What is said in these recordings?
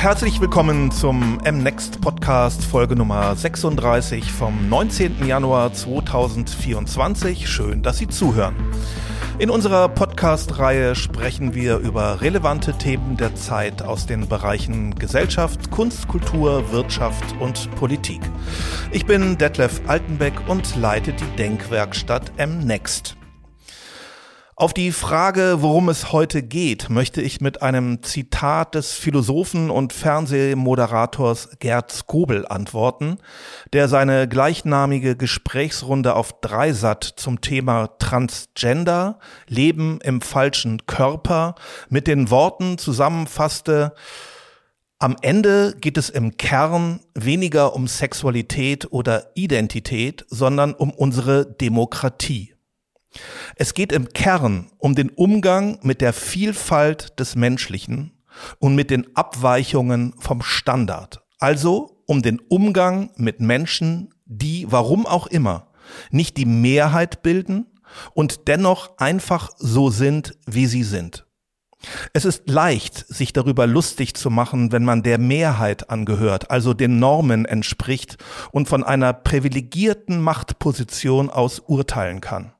Herzlich willkommen zum MNext Podcast Folge Nummer 36 vom 19. Januar 2024. Schön, dass Sie zuhören. In unserer Podcast-Reihe sprechen wir über relevante Themen der Zeit aus den Bereichen Gesellschaft, Kunst, Kultur, Wirtschaft und Politik. Ich bin Detlef Altenbeck und leite die Denkwerkstatt MNext. Auf die Frage, worum es heute geht, möchte ich mit einem Zitat des Philosophen und Fernsehmoderators Gerd Skobel antworten, der seine gleichnamige Gesprächsrunde auf Dreisat zum Thema Transgender, Leben im falschen Körper mit den Worten zusammenfasste, am Ende geht es im Kern weniger um Sexualität oder Identität, sondern um unsere Demokratie. Es geht im Kern um den Umgang mit der Vielfalt des Menschlichen und mit den Abweichungen vom Standard. Also um den Umgang mit Menschen, die, warum auch immer, nicht die Mehrheit bilden und dennoch einfach so sind, wie sie sind. Es ist leicht, sich darüber lustig zu machen, wenn man der Mehrheit angehört, also den Normen entspricht und von einer privilegierten Machtposition aus urteilen kann.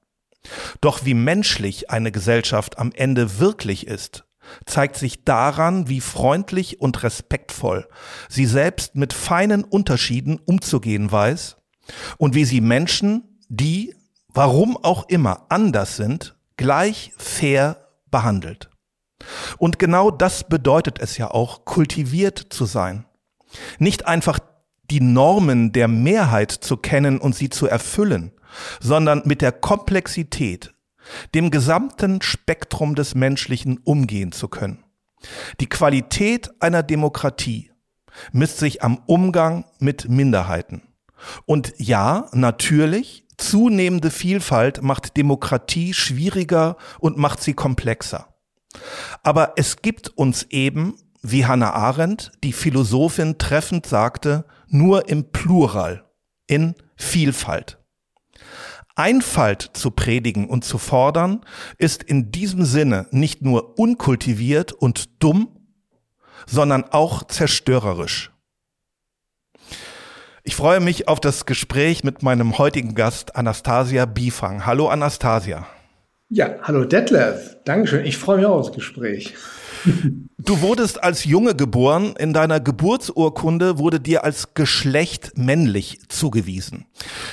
Doch wie menschlich eine Gesellschaft am Ende wirklich ist, zeigt sich daran, wie freundlich und respektvoll sie selbst mit feinen Unterschieden umzugehen weiß und wie sie Menschen, die, warum auch immer, anders sind, gleich fair behandelt. Und genau das bedeutet es ja auch, kultiviert zu sein. Nicht einfach die Normen der Mehrheit zu kennen und sie zu erfüllen, sondern mit der Komplexität, dem gesamten Spektrum des Menschlichen umgehen zu können. Die Qualität einer Demokratie misst sich am Umgang mit Minderheiten. Und ja, natürlich, zunehmende Vielfalt macht Demokratie schwieriger und macht sie komplexer. Aber es gibt uns eben, wie Hannah Arendt, die Philosophin treffend sagte, nur im Plural, in Vielfalt. Einfalt zu predigen und zu fordern, ist in diesem Sinne nicht nur unkultiviert und dumm, sondern auch zerstörerisch. Ich freue mich auf das Gespräch mit meinem heutigen Gast Anastasia Bifang. Hallo Anastasia. Ja, hallo Detlef. Dankeschön. Ich freue mich auf das Gespräch. Du wurdest als Junge geboren. In deiner Geburtsurkunde wurde dir als Geschlecht männlich zugewiesen.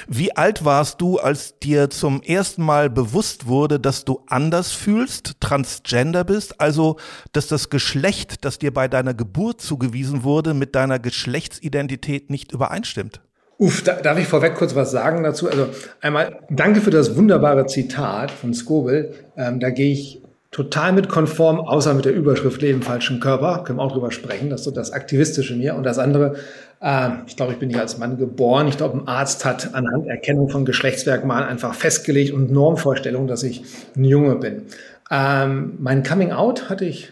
Wie alt warst du, als dir zum ersten Mal bewusst wurde, dass du anders fühlst, transgender bist, also dass das Geschlecht, das dir bei deiner Geburt zugewiesen wurde, mit deiner Geschlechtsidentität nicht übereinstimmt? Uff, da, darf ich vorweg kurz was sagen dazu? Also einmal danke für das wunderbare Zitat von Skobel. Ähm, da gehe ich total mit konform, außer mit der Überschrift Leben falschen Körper. Können wir auch drüber sprechen. Das ist so das Aktivistische mir. Und das andere, äh, ich glaube, ich bin nicht als Mann geboren. Ich glaube, ein Arzt hat anhand Erkennung von Geschlechtsmerkmalen einfach festgelegt und Normvorstellung, dass ich ein Junge bin. Ähm, mein Coming Out hatte ich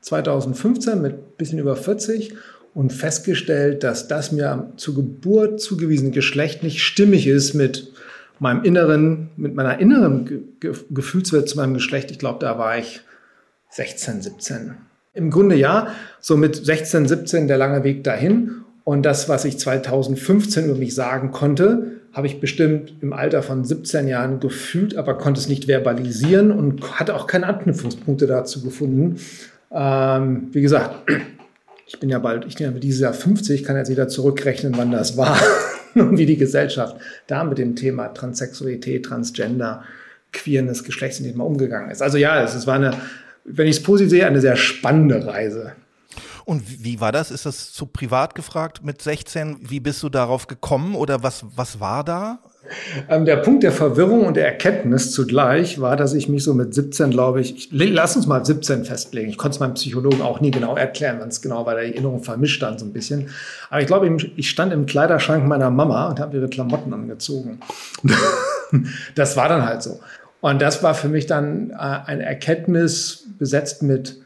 2015 mit bisschen über 40 und festgestellt, dass das mir zur Geburt zugewiesene Geschlecht nicht stimmig ist mit meinem inneren, mit meiner inneren Ge Gefühlswelt zu meinem Geschlecht, ich glaube, da war ich 16, 17. Im Grunde ja, so mit 16, 17 der lange Weg dahin. Und das, was ich 2015 über mich sagen konnte, habe ich bestimmt im Alter von 17 Jahren gefühlt, aber konnte es nicht verbalisieren und hatte auch keine Anknüpfungspunkte dazu gefunden. Ähm, wie gesagt, ich bin ja bald, ich bin ja dieses Jahr 50, kann jetzt wieder zurückrechnen, wann das war. und wie die Gesellschaft da mit dem Thema Transsexualität, Transgender, Queerness, Geschlechtsthema umgegangen ist. Also ja, es, es war eine, wenn ich es positiv sehe, eine sehr spannende Reise. Und wie war das? Ist das zu privat gefragt mit 16? Wie bist du darauf gekommen oder was, was war da? Ähm, der Punkt der Verwirrung und der Erkenntnis zugleich war, dass ich mich so mit 17, glaube ich, lass uns mal 17 festlegen. Ich konnte es meinem Psychologen auch nie genau erklären, wann es genau war, der Erinnerung vermischt dann so ein bisschen. Aber ich glaube, ich stand im Kleiderschrank meiner Mama und habe ihre Klamotten angezogen. das war dann halt so. Und das war für mich dann äh, eine Erkenntnis besetzt mit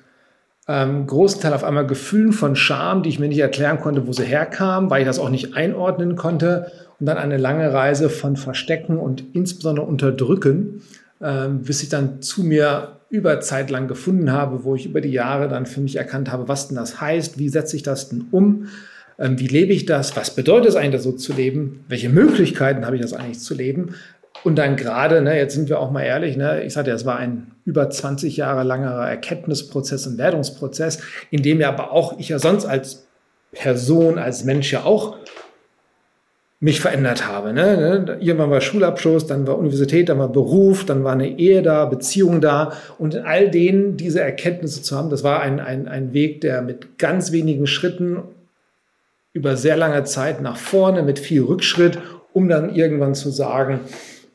ähm, großen Teil auf einmal Gefühlen von Scham, die ich mir nicht erklären konnte, wo sie herkam, weil ich das auch nicht einordnen konnte. Und dann eine lange Reise von Verstecken und insbesondere Unterdrücken, ähm, bis ich dann zu mir über Zeit lang gefunden habe, wo ich über die Jahre dann für mich erkannt habe, was denn das heißt, wie setze ich das denn um, ähm, wie lebe ich das, was bedeutet es eigentlich, so zu leben, welche Möglichkeiten habe ich das eigentlich zu leben. Und dann gerade, ne, jetzt sind wir auch mal ehrlich, ne, ich sagte, es war ein über 20 Jahre langer Erkenntnisprozess und Wertungsprozess, in dem ja aber auch ich ja sonst als Person, als Mensch ja auch mich verändert habe. Ne? ne? Irgendwann war Schulabschluss, dann war Universität, dann war Beruf, dann war eine Ehe da, Beziehung da. Und in all denen diese Erkenntnisse zu haben, das war ein, ein, ein Weg, der mit ganz wenigen Schritten über sehr lange Zeit nach vorne, mit viel Rückschritt, um dann irgendwann zu sagen,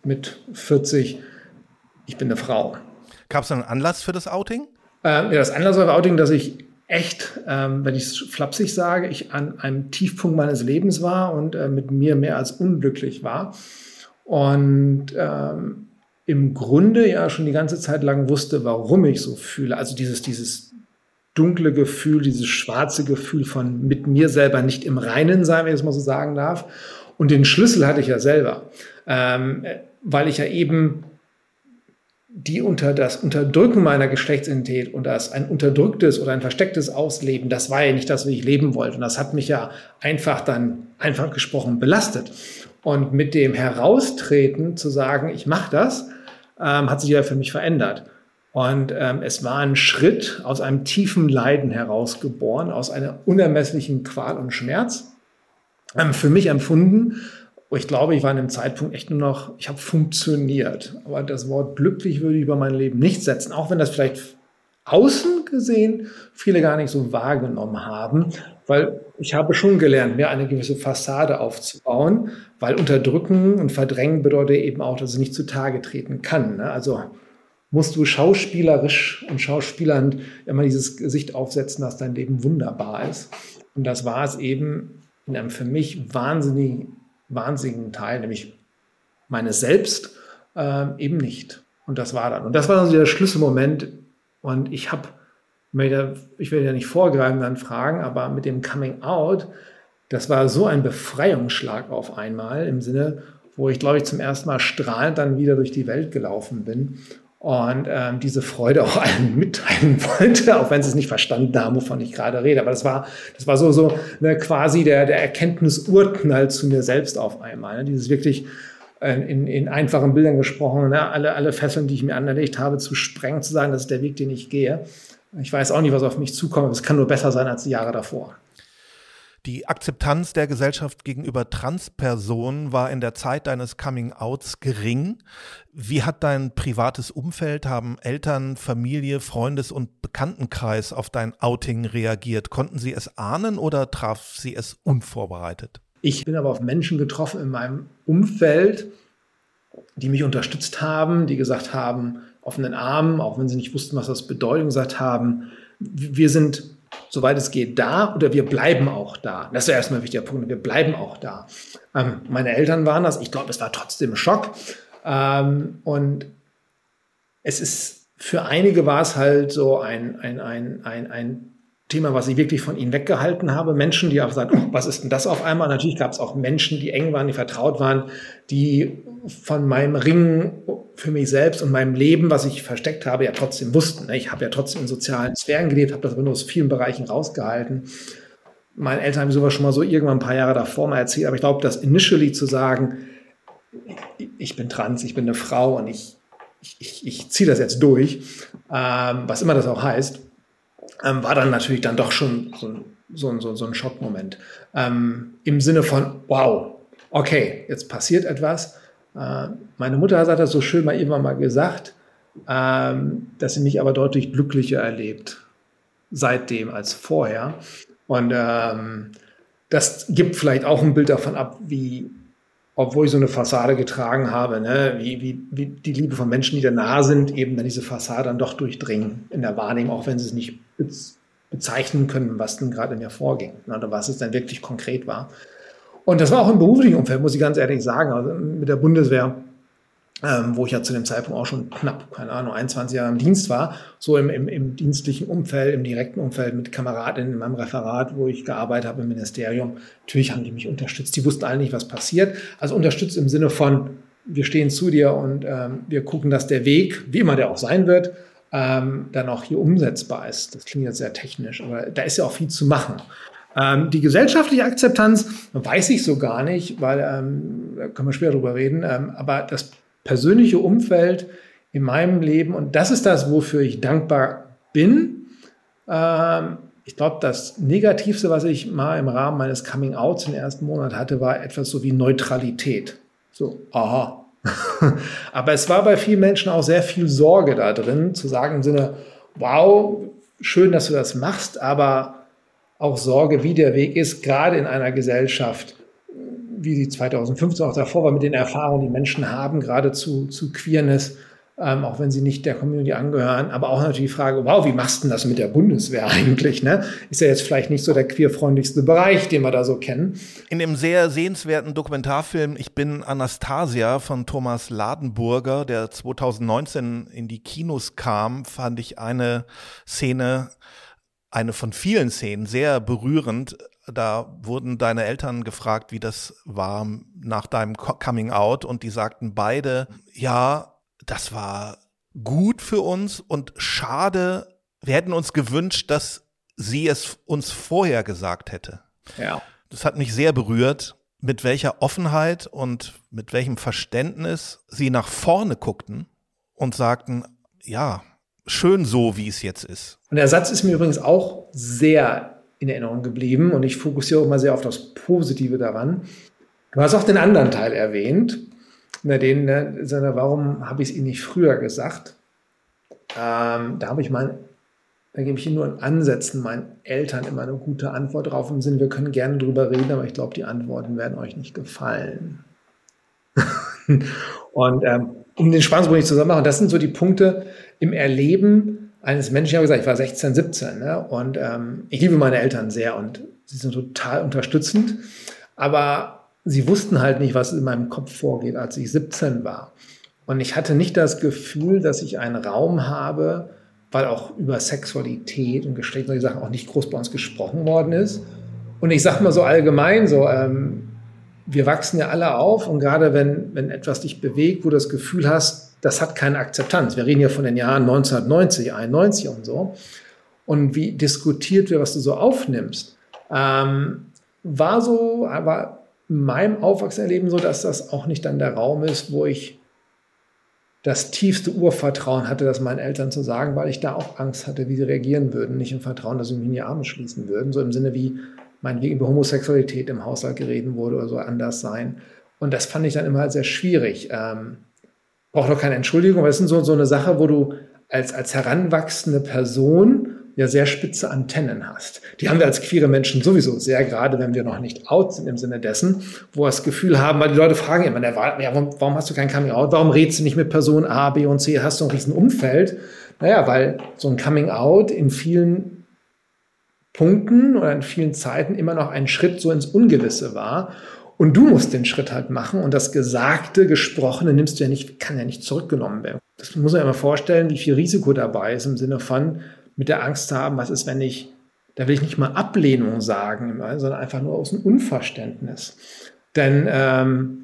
mit 40, ich bin eine Frau. Gab es einen Anlass für das Outing? Ähm, ja, das Anlass für das Outing, dass ich echt, ähm, wenn ich es flapsig sage, ich an einem Tiefpunkt meines Lebens war und äh, mit mir mehr als unglücklich war. Und ähm, im Grunde ja schon die ganze Zeit lang wusste, warum ich so fühle. Also dieses, dieses dunkle Gefühl, dieses schwarze Gefühl von mit mir selber nicht im Reinen sein, wenn ich es mal so sagen darf. Und den Schlüssel hatte ich ja selber, ähm, weil ich ja eben die unter das Unterdrücken meiner Geschlechtsidentität und das ein unterdrücktes oder ein verstecktes Ausleben, das war ja nicht das, wie ich leben wollte. Und das hat mich ja einfach dann, einfach gesprochen, belastet. Und mit dem Heraustreten zu sagen, ich mache das, ähm, hat sich ja für mich verändert. Und ähm, es war ein Schritt aus einem tiefen Leiden herausgeboren, aus einer unermesslichen Qual und Schmerz, ähm, für mich empfunden, ich glaube, ich war an dem Zeitpunkt echt nur noch, ich habe funktioniert. Aber das Wort glücklich würde ich über mein Leben nicht setzen, auch wenn das vielleicht außen gesehen viele gar nicht so wahrgenommen haben, weil ich habe schon gelernt, mir eine gewisse Fassade aufzubauen, weil unterdrücken und verdrängen bedeutet eben auch, dass es nicht zutage treten kann. Ne? Also musst du schauspielerisch und schauspielernd immer dieses Gesicht aufsetzen, dass dein Leben wunderbar ist. Und das war es eben in einem für mich wahnsinnig wahnsinnigen Teil, nämlich meines Selbst, äh, eben nicht. Und das war dann. Und das war dann so der Schlüsselmoment. Und ich habe, ich will ja nicht vorgreifen, dann fragen, aber mit dem Coming Out, das war so ein Befreiungsschlag auf einmal im Sinne, wo ich, glaube ich, zum ersten Mal strahlend dann wieder durch die Welt gelaufen bin und ähm, diese Freude auch allen mitteilen wollte, auch wenn sie es nicht verstanden haben, wovon ich gerade rede. Aber das war, das war so, so ne, quasi der, der Erkenntnisurknall zu mir selbst auf einmal. Ne? Dieses wirklich äh, in, in einfachen Bildern gesprochen, ne? alle, alle Fesseln, die ich mir anerlegt habe, zu sprengen, zu sagen, das ist der Weg, den ich gehe. Ich weiß auch nicht, was auf mich zukommt, aber es kann nur besser sein als die Jahre davor. Die Akzeptanz der Gesellschaft gegenüber Transpersonen war in der Zeit deines Coming-outs gering. Wie hat dein privates Umfeld, haben Eltern, Familie, Freundes- und Bekanntenkreis auf dein Outing reagiert? Konnten sie es ahnen oder traf sie es unvorbereitet? Ich bin aber auf Menschen getroffen in meinem Umfeld, die mich unterstützt haben, die gesagt haben, offenen Armen, auch wenn sie nicht wussten, was das bedeutet, gesagt haben, wir sind soweit es geht, da oder wir bleiben auch da. Das ist ja erstmal ein wichtiger Punkt. Wir bleiben auch da. Ähm, meine Eltern waren das. Ich glaube, es war trotzdem ein Schock. Ähm, und es ist, für einige war es halt so ein, ein, ein, ein, ein Thema, was ich wirklich von ihnen weggehalten habe. Menschen, die auch sagen, oh, was ist denn das auf einmal? Natürlich gab es auch Menschen, die eng waren, die vertraut waren, die von meinem Ringen für mich selbst und meinem Leben, was ich versteckt habe, ja trotzdem wussten. Ne? Ich habe ja trotzdem in sozialen Sphären gelebt, habe das aber nur aus vielen Bereichen rausgehalten. Meine Eltern haben sowas schon mal so irgendwann ein paar Jahre davor mal erzählt, aber ich glaube, das initially zu sagen, ich bin trans, ich bin eine Frau und ich, ich, ich, ich ziehe das jetzt durch, ähm, was immer das auch heißt, ähm, war dann natürlich dann doch schon so ein, so ein, so ein Schockmoment. Ähm, Im Sinne von, wow, okay, jetzt passiert etwas. Äh, meine Mutter hat das so schön mal irgendwann mal gesagt, ähm, dass sie mich aber deutlich glücklicher erlebt seitdem als vorher. Und ähm, das gibt vielleicht auch ein Bild davon ab, wie, obwohl ich so eine Fassade getragen habe, ne, wie, wie, wie die Liebe von Menschen, die da nah sind, eben dann diese Fassade dann doch durchdringen in der Wahrnehmung, auch wenn sie es nicht bezeichnen können, was denn gerade in mir vorging ne, oder was es dann wirklich konkret war. Und das war auch im beruflichen Umfeld, muss ich ganz ehrlich sagen. Also mit der Bundeswehr ähm, wo ich ja zu dem Zeitpunkt auch schon knapp, keine Ahnung, 21 Jahre im Dienst war, so im, im, im dienstlichen Umfeld, im direkten Umfeld mit Kameradinnen in meinem Referat, wo ich gearbeitet habe im Ministerium. Natürlich haben die mich unterstützt. Die wussten alle nicht, was passiert. Also unterstützt im Sinne von, wir stehen zu dir und ähm, wir gucken, dass der Weg, wie immer der auch sein wird, ähm, dann auch hier umsetzbar ist. Das klingt jetzt sehr technisch, aber da ist ja auch viel zu machen. Ähm, die gesellschaftliche Akzeptanz weiß ich so gar nicht, weil ähm, da können wir später drüber reden. Ähm, aber das persönliche Umfeld in meinem Leben und das ist das, wofür ich dankbar bin. Ähm, ich glaube, das Negativste, was ich mal im Rahmen meines Coming Outs im ersten Monat hatte, war etwas so wie Neutralität. So, aha. Aber es war bei vielen Menschen auch sehr viel Sorge da drin, zu sagen im Sinne, wow, schön, dass du das machst, aber auch Sorge, wie der Weg ist, gerade in einer Gesellschaft, wie sie 2015 auch davor war, mit den Erfahrungen, die Menschen haben, gerade zu, zu Queerness, ähm, auch wenn sie nicht der Community angehören. Aber auch natürlich die Frage, wow, wie machst du denn das mit der Bundeswehr eigentlich? Ne? Ist ja jetzt vielleicht nicht so der queerfreundlichste Bereich, den wir da so kennen. In dem sehr sehenswerten Dokumentarfilm Ich bin Anastasia von Thomas Ladenburger, der 2019 in die Kinos kam, fand ich eine Szene eine von vielen Szenen sehr berührend. Da wurden deine Eltern gefragt, wie das war nach deinem Coming Out und die sagten beide, ja, das war gut für uns und schade, wir hätten uns gewünscht, dass sie es uns vorher gesagt hätte. Ja. Das hat mich sehr berührt, mit welcher Offenheit und mit welchem Verständnis sie nach vorne guckten und sagten, ja, schön so, wie es jetzt ist. Und der Satz ist mir übrigens auch sehr in Erinnerung geblieben und ich fokussiere auch mal sehr auf das Positive daran. Du hast auch den anderen Teil erwähnt, den, warum habe ich es Ihnen nicht früher gesagt? Ähm, da habe ich mein, da gebe ich Ihnen nur in Ansätzen meinen Eltern immer eine gute Antwort drauf im Sinne, wir können gerne drüber reden, aber ich glaube, die Antworten werden euch nicht gefallen. und ähm, um den Spannungsbogen nicht zusammen machen, das sind so die Punkte im Erleben eines Menschen. Ich habe gesagt, ich war 16, 17 ne? und ähm, ich liebe meine Eltern sehr und sie sind total unterstützend, aber sie wussten halt nicht, was in meinem Kopf vorgeht, als ich 17 war. Und ich hatte nicht das Gefühl, dass ich einen Raum habe, weil auch über Sexualität und Geschlecht und die Sachen auch nicht groß bei uns gesprochen worden ist. Und ich sage mal so allgemein, so ähm, wir wachsen ja alle auf und gerade wenn, wenn etwas dich bewegt, wo du das Gefühl hast, das hat keine Akzeptanz. Wir reden ja von den Jahren 1990, 91 und so. Und wie diskutiert wird, was du so aufnimmst, ähm, war so, war in meinem Aufwachsenerleben so, dass das auch nicht dann der Raum ist, wo ich das tiefste Urvertrauen hatte, das meinen Eltern zu sagen, weil ich da auch Angst hatte, wie sie reagieren würden, nicht im Vertrauen, dass sie mich in die Arme schließen würden, so im Sinne wie, meinetwegen über Homosexualität im Haushalt geredet wurde oder so anders sein. Und das fand ich dann immer sehr schwierig. Ähm, braucht doch keine Entschuldigung, aber es ist so, so eine Sache, wo du als, als heranwachsende Person ja sehr spitze Antennen hast. Die haben wir als queere Menschen sowieso sehr, gerade wenn wir noch nicht out sind im Sinne dessen, wo wir das Gefühl haben, weil die Leute fragen immer, ja, warum, warum hast du kein Coming Out? Warum redest du nicht mit Person A, B und C? Hast du ein riesen Umfeld? Naja, weil so ein Coming Out in vielen Punkten oder in vielen Zeiten immer noch ein Schritt so ins Ungewisse war. Und du musst den Schritt halt machen und das Gesagte, Gesprochene nimmst du ja nicht, kann ja nicht zurückgenommen werden. Das muss man ja mal vorstellen, wie viel Risiko dabei ist im Sinne von mit der Angst haben, was ist, wenn ich, da will ich nicht mal Ablehnung sagen, sondern einfach nur aus dem Unverständnis. Denn ähm,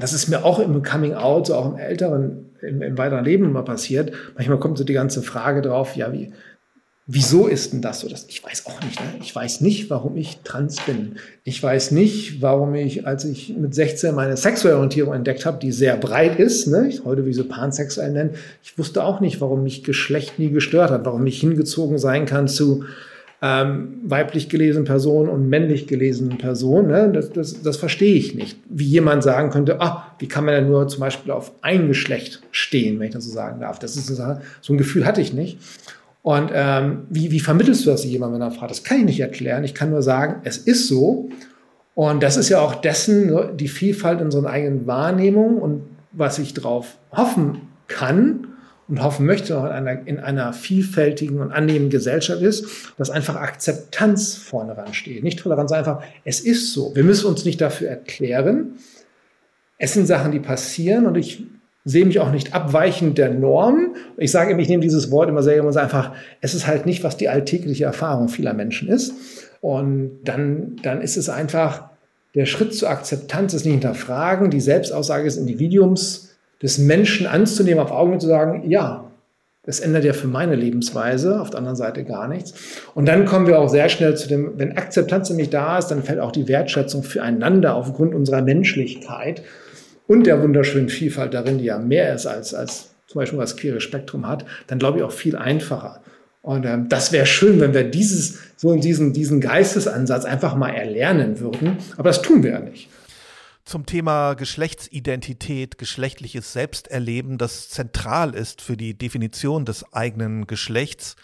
das ist mir auch im Coming Out, so auch im älteren, im, im weiteren Leben immer passiert. Manchmal kommt so die ganze Frage drauf, ja, wie, Wieso ist denn das so? Das, ich weiß auch nicht. Ne? Ich weiß nicht, warum ich trans bin. Ich weiß nicht, warum ich, als ich mit 16 meine sexuelle Orientierung entdeckt habe, die sehr breit ist, ne? ich heute wie so pansexuell nennen, ich wusste auch nicht, warum mich Geschlecht nie gestört hat, warum ich hingezogen sein kann zu ähm, weiblich gelesenen Personen und männlich gelesenen Personen. Ne? Das, das, das verstehe ich nicht. Wie jemand sagen könnte, ah, wie kann man denn nur zum Beispiel auf ein Geschlecht stehen, wenn ich das so sagen darf. Das ist so ein Gefühl hatte ich nicht. Und ähm, wie, wie vermittelst du das jemandem, wenn er fragt? Das kann ich nicht erklären. Ich kann nur sagen, es ist so. Und das ist ja auch dessen, die Vielfalt in unserer eigenen Wahrnehmung und was ich darauf hoffen kann und hoffen möchte in einer, in einer vielfältigen und annehmenden Gesellschaft ist, dass einfach Akzeptanz vorne ran steht. Nicht Toleranz, einfach, es ist so. Wir müssen uns nicht dafür erklären. Es sind Sachen, die passieren und ich sehe mich auch nicht abweichend der Norm. Ich sage immer, ich nehme dieses Wort immer sehr gerne und sage einfach, es ist halt nicht, was die alltägliche Erfahrung vieler Menschen ist. Und dann, dann ist es einfach der Schritt zur Akzeptanz ist nicht hinterfragen, die Selbstaussage des Individuums, des Menschen anzunehmen, auf Augen zu sagen, ja, das ändert ja für meine Lebensweise, auf der anderen Seite gar nichts. Und dann kommen wir auch sehr schnell zu dem, wenn Akzeptanz nämlich da ist, dann fällt auch die Wertschätzung füreinander aufgrund unserer Menschlichkeit und der wunderschönen Vielfalt darin, die ja mehr ist als, als zum Beispiel das queere Spektrum hat, dann glaube ich auch viel einfacher. Und ähm, das wäre schön, wenn wir dieses, so diesen, diesen Geistesansatz einfach mal erlernen würden. Aber das tun wir ja nicht zum Thema Geschlechtsidentität, geschlechtliches Selbsterleben, das zentral ist für die Definition des eigenen Geschlechts.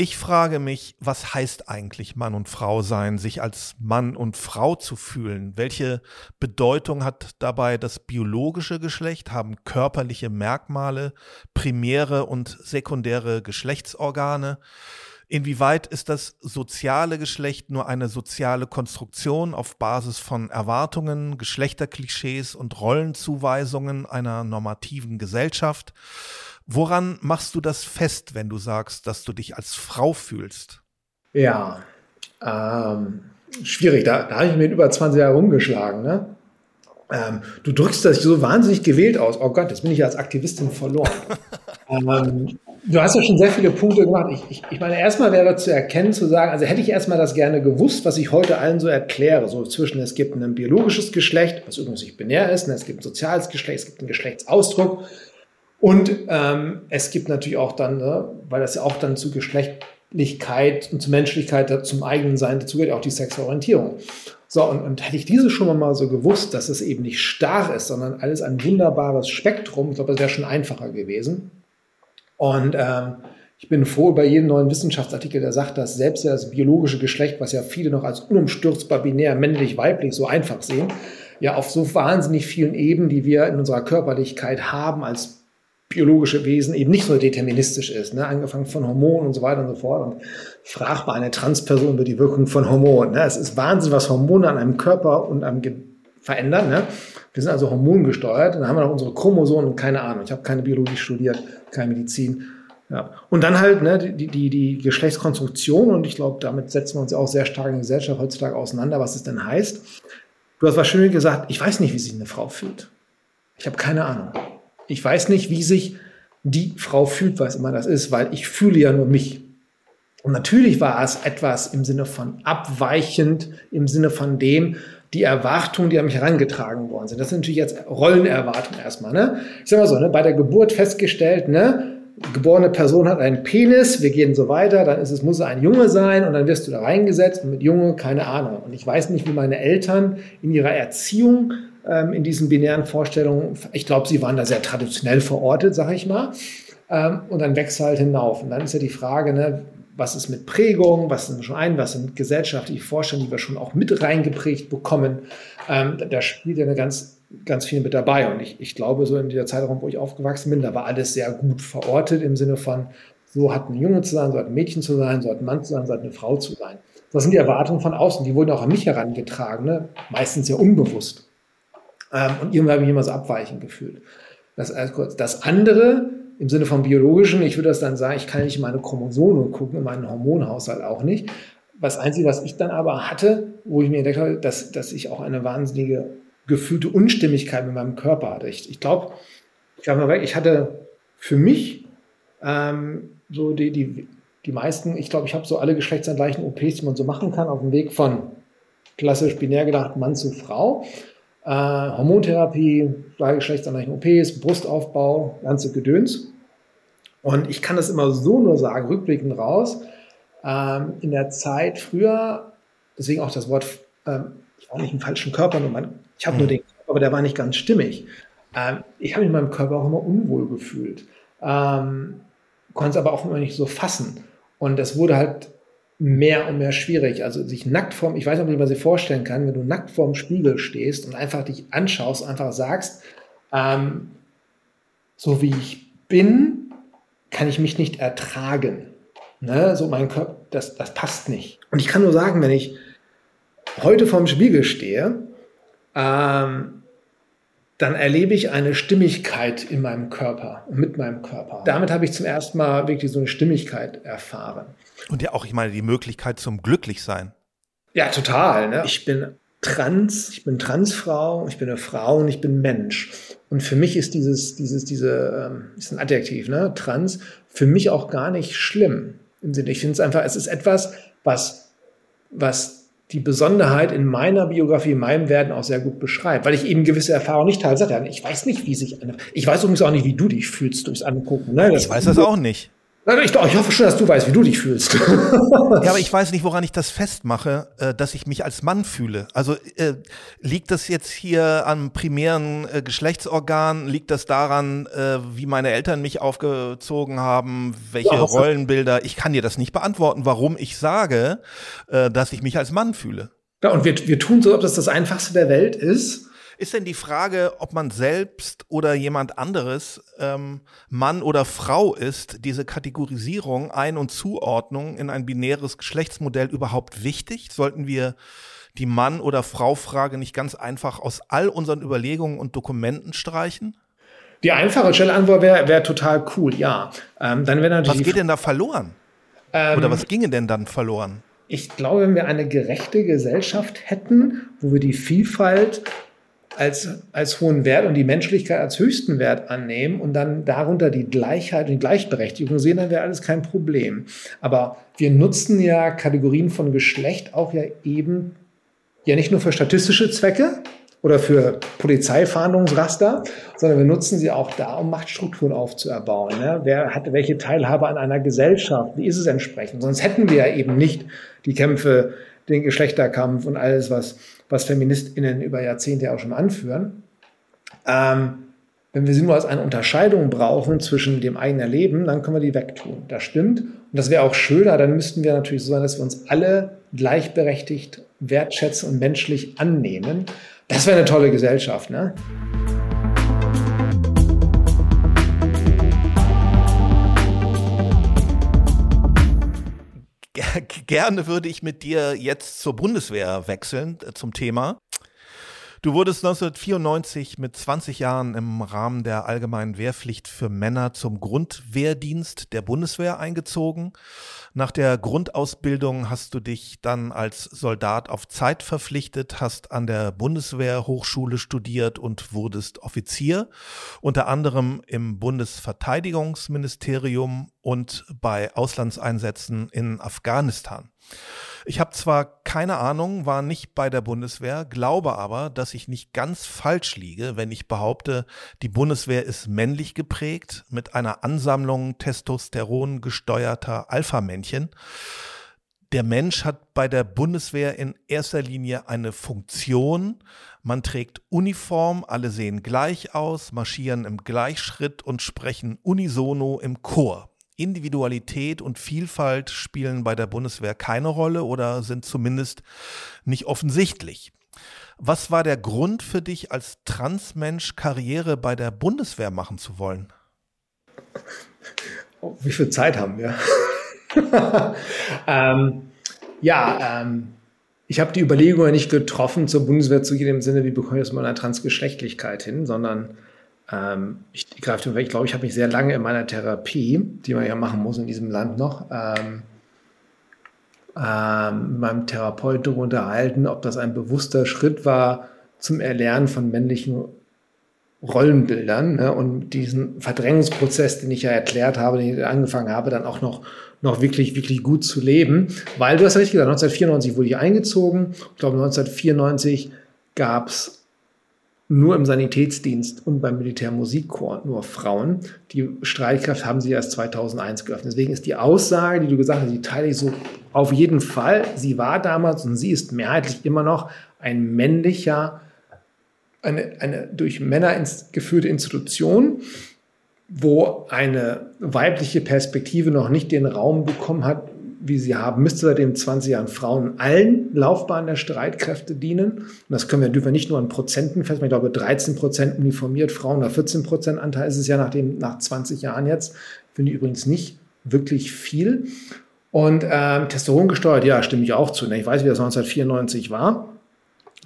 Ich frage mich, was heißt eigentlich Mann und Frau sein, sich als Mann und Frau zu fühlen? Welche Bedeutung hat dabei das biologische Geschlecht? Haben körperliche Merkmale primäre und sekundäre Geschlechtsorgane? Inwieweit ist das soziale Geschlecht nur eine soziale Konstruktion auf Basis von Erwartungen, Geschlechterklischees und Rollenzuweisungen einer normativen Gesellschaft? Woran machst du das fest, wenn du sagst, dass du dich als Frau fühlst? Ja, ähm, schwierig. Da, da habe ich mir über 20 Jahre rumgeschlagen. Ne? Ähm, du drückst das so wahnsinnig gewählt aus. Oh Gott, jetzt bin ich als Aktivistin verloren. ähm, Du hast ja schon sehr viele Punkte gemacht. Ich, ich, ich meine, erstmal wäre zu erkennen, zu sagen, also hätte ich erstmal das gerne gewusst, was ich heute allen so erkläre. So zwischen, es gibt ein biologisches Geschlecht, was übrigens nicht binär ist, ne? es gibt ein soziales Geschlecht, es gibt einen Geschlechtsausdruck. Und ähm, es gibt natürlich auch dann, ne, weil das ja auch dann zu Geschlechtlichkeit und zu Menschlichkeit, zum eigenen Sein dazu gehört, auch die Sexualorientierung. So, und, und hätte ich diese schon mal so gewusst, dass es eben nicht starr ist, sondern alles ein wunderbares Spektrum, ich glaube, das wäre schon einfacher gewesen. Und ähm, ich bin froh über jeden neuen Wissenschaftsartikel, der sagt, dass selbst das biologische Geschlecht, was ja viele noch als unumstürzbar binär männlich-weiblich so einfach sehen, ja auf so wahnsinnig vielen Ebenen, die wir in unserer Körperlichkeit haben als biologische Wesen, eben nicht so deterministisch ist. Ne? Angefangen von Hormonen und so weiter und so fort. Und frag mal eine Transperson über die Wirkung von Hormonen. Ne? Es ist Wahnsinn, was Hormone an einem Körper und am Ge verändern. Ne? Wir sind also hormongesteuert. Dann haben wir noch unsere Chromosomen und keine Ahnung. Ich habe keine Biologie studiert, keine Medizin. Ja. Und dann halt ne, die, die, die Geschlechtskonstruktion, und ich glaube, damit setzen wir uns auch sehr stark in der Gesellschaft heutzutage auseinander, was es denn heißt. Du hast was Schönes gesagt, ich weiß nicht, wie sich eine Frau fühlt. Ich habe keine Ahnung. Ich weiß nicht, wie sich die Frau fühlt, was immer das ist, weil ich fühle ja nur mich. Und natürlich war es etwas im Sinne von abweichend, im Sinne von dem, die Erwartungen, die an mich herangetragen worden sind. Das sind natürlich jetzt Rollenerwartungen erstmal. Ne? Ich sag mal so, ne, bei der Geburt festgestellt, ne, geborene Person hat einen Penis, wir gehen so weiter, dann ist es, muss es ein Junge sein und dann wirst du da reingesetzt und mit Junge keine Ahnung. Und ich weiß nicht, wie meine Eltern in ihrer Erziehung ähm, in diesen binären Vorstellungen, ich glaube, sie waren da sehr traditionell verortet, sag ich mal. Ähm, und dann wächst halt hinauf. Und dann ist ja die Frage, ne, was ist mit Prägung, was sind schon ein, was sind gesellschaftliche Vorstellungen, die wir schon auch mit reingeprägt bekommen. Ähm, da spielt ja eine ganz, ganz viel mit dabei. Und ich, ich glaube, so in dieser Zeitraum, wo ich aufgewachsen bin, da war alles sehr gut verortet im Sinne von, so hat ein Junge zu sein, so hat ein Mädchen zu sein, so hat ein Mann zu sein, so hat eine Frau zu sein. Das sind die Erwartungen von außen, die wurden auch an mich herangetragen, ne? meistens ja unbewusst. Ähm, und irgendwann habe ich immer so abweichend gefühlt. Das, also das andere, im Sinne von biologischen, ich würde das dann sagen, ich kann nicht in meine Chromosome gucken, in meinen Hormonhaushalt auch nicht. Das Einzige, was ich dann aber hatte, wo ich mir entdeckt habe, dass, dass ich auch eine wahnsinnige gefühlte Unstimmigkeit mit meinem Körper hatte. Ich, ich glaube, ich, glaub, ich hatte für mich ähm, so die, die, die meisten, ich glaube, ich habe so alle geschlechtsangleichen OPs, die man so machen kann, auf dem Weg von klassisch binär gedacht Mann zu Frau. Äh, Hormontherapie, geschlechtsangleichen OPs, Brustaufbau, ganze Gedöns. Und ich kann das immer so nur sagen, rückblickend raus, ähm, in der Zeit früher, deswegen auch das Wort, ähm, ich war nicht im falschen Körper, nur mein, ich habe mhm. nur den Körper, aber der war nicht ganz stimmig. Ähm, ich habe mich in meinem Körper auch immer unwohl gefühlt, ähm, konnte es aber auch immer nicht so fassen. Und das wurde halt mehr und mehr schwierig. Also sich nackt vorm, ich weiß nicht, ob man sich vorstellen kann, wenn du nackt vorm Spiegel stehst und einfach dich anschaust, einfach sagst, ähm, so wie ich bin, kann ich mich nicht ertragen. Ne? So mein Körper, das, das passt nicht. Und ich kann nur sagen, wenn ich heute vorm Spiegel stehe, ähm, dann erlebe ich eine Stimmigkeit in meinem Körper, mit meinem Körper. Damit habe ich zum ersten Mal wirklich so eine Stimmigkeit erfahren. Und ja auch, ich meine, die Möglichkeit zum Glücklichsein. Ja, total. Ne? Ich bin trans, ich bin Transfrau, ich bin eine Frau und ich bin Mensch. Und für mich ist dieses, dieses, diese, ähm, ist ein Adjektiv, ne, trans, für mich auch gar nicht schlimm. Im Sinne, ich finde es einfach, es ist etwas, was, was die Besonderheit in meiner Biografie, in meinem Werden auch sehr gut beschreibt, weil ich eben gewisse Erfahrungen nicht teile. Ich weiß nicht, wie sich eine, ich weiß übrigens auch nicht, wie du dich fühlst durchs Angucken. Ne? ich weiß das auch nicht. Ich, ich, hoffe schon, dass du weißt, wie du dich fühlst. ja, aber ich weiß nicht, woran ich das festmache, äh, dass ich mich als Mann fühle. Also äh, liegt das jetzt hier am primären äh, Geschlechtsorgan? Liegt das daran, äh, wie meine Eltern mich aufgezogen haben? Welche ja, Rollenbilder? Ich kann dir das nicht beantworten, warum ich sage, dass ich mich als Mann fühle. Ja, und wir, wir tun so, ob das das Einfachste der Welt ist. Ist denn die Frage, ob man selbst oder jemand anderes ähm, Mann oder Frau ist, diese Kategorisierung, Ein- und Zuordnung in ein binäres Geschlechtsmodell überhaupt wichtig? Sollten wir die Mann- oder Frau-Frage nicht ganz einfach aus all unseren Überlegungen und Dokumenten streichen? Die einfache schnelle Antwort wäre wär total cool, ja. Ähm, dann natürlich was geht denn da verloren? Ähm, oder was ginge denn dann verloren? Ich glaube, wenn wir eine gerechte Gesellschaft hätten, wo wir die Vielfalt als, als hohen Wert und die Menschlichkeit als höchsten Wert annehmen und dann darunter die Gleichheit und Gleichberechtigung sehen, dann wäre alles kein Problem. Aber wir nutzen ja Kategorien von Geschlecht auch ja eben ja nicht nur für statistische Zwecke oder für Polizeifahndungsraster, sondern wir nutzen sie auch da, um Machtstrukturen aufzuerbauen. Ne? Wer hat welche Teilhabe an einer Gesellschaft? Wie ist es entsprechend? Sonst hätten wir ja eben nicht die Kämpfe, den Geschlechterkampf und alles, was was FeministInnen über Jahrzehnte auch schon anführen. Ähm, wenn wir sie nur als eine Unterscheidung brauchen zwischen dem eigenen Leben, dann können wir die wegtun. Das stimmt. Und das wäre auch schöner, dann müssten wir natürlich so sein, dass wir uns alle gleichberechtigt wertschätzen und menschlich annehmen. Das wäre eine tolle Gesellschaft, ne? gerne würde ich mit dir jetzt zur Bundeswehr wechseln, äh, zum Thema. Du wurdest 1994 mit 20 Jahren im Rahmen der allgemeinen Wehrpflicht für Männer zum Grundwehrdienst der Bundeswehr eingezogen. Nach der Grundausbildung hast du dich dann als Soldat auf Zeit verpflichtet, hast an der Bundeswehrhochschule studiert und wurdest Offizier, unter anderem im Bundesverteidigungsministerium und bei Auslandseinsätzen in Afghanistan. Ich habe zwar keine Ahnung, war nicht bei der Bundeswehr, glaube aber, dass ich nicht ganz falsch liege, wenn ich behaupte, die Bundeswehr ist männlich geprägt mit einer Ansammlung Testosteron gesteuerter Alpha-Männchen. Der Mensch hat bei der Bundeswehr in erster Linie eine Funktion. Man trägt Uniform, alle sehen gleich aus, marschieren im Gleichschritt und sprechen unisono im Chor. Individualität und Vielfalt spielen bei der Bundeswehr keine Rolle oder sind zumindest nicht offensichtlich. Was war der Grund für dich als Transmensch Karriere bei der Bundeswehr machen zu wollen? Oh, wie viel Zeit haben wir? ähm, ja, ähm, ich habe die Überlegung nicht getroffen, zur Bundeswehr zu gehen im Sinne, wie bekomme ich das mit einer Transgeschlechtlichkeit hin, sondern ähm, ich greife weg, ich glaube, ich habe mich sehr lange in meiner Therapie, die man ja machen muss in diesem Land noch, ähm, ähm, mit meinem Therapeut darüber unterhalten, ob das ein bewusster Schritt war zum Erlernen von männlichen Rollenbildern ne, und diesen Verdrängungsprozess, den ich ja erklärt habe, den ich angefangen habe, dann auch noch, noch wirklich, wirklich gut zu leben. Weil du hast ja richtig gesagt, 1994 wurde ich eingezogen. Ich glaube, 1994 gab es nur im Sanitätsdienst und beim Militärmusikchor nur Frauen. Die Streitkraft haben sie erst 2001 geöffnet. Deswegen ist die Aussage, die du gesagt hast, die teile ich so auf jeden Fall. Sie war damals und sie ist mehrheitlich immer noch ein männlicher, eine, eine durch Männer geführte Institution, wo eine weibliche Perspektive noch nicht den Raum bekommen hat, wie sie haben, müsste seitdem 20 Jahren Frauen allen Laufbahnen der Streitkräfte dienen. Und das können wir, dürfen wir nicht nur an Prozenten festmachen. Ich glaube, 13 Prozent uniformiert Frauen, oder 14 Prozent Anteil ist es ja nach, dem, nach 20 Jahren jetzt. Finde ich übrigens nicht wirklich viel. Und ähm, Testosteron gesteuert, ja, stimme ich auch zu. Ne? Ich weiß, wie das 1994 war.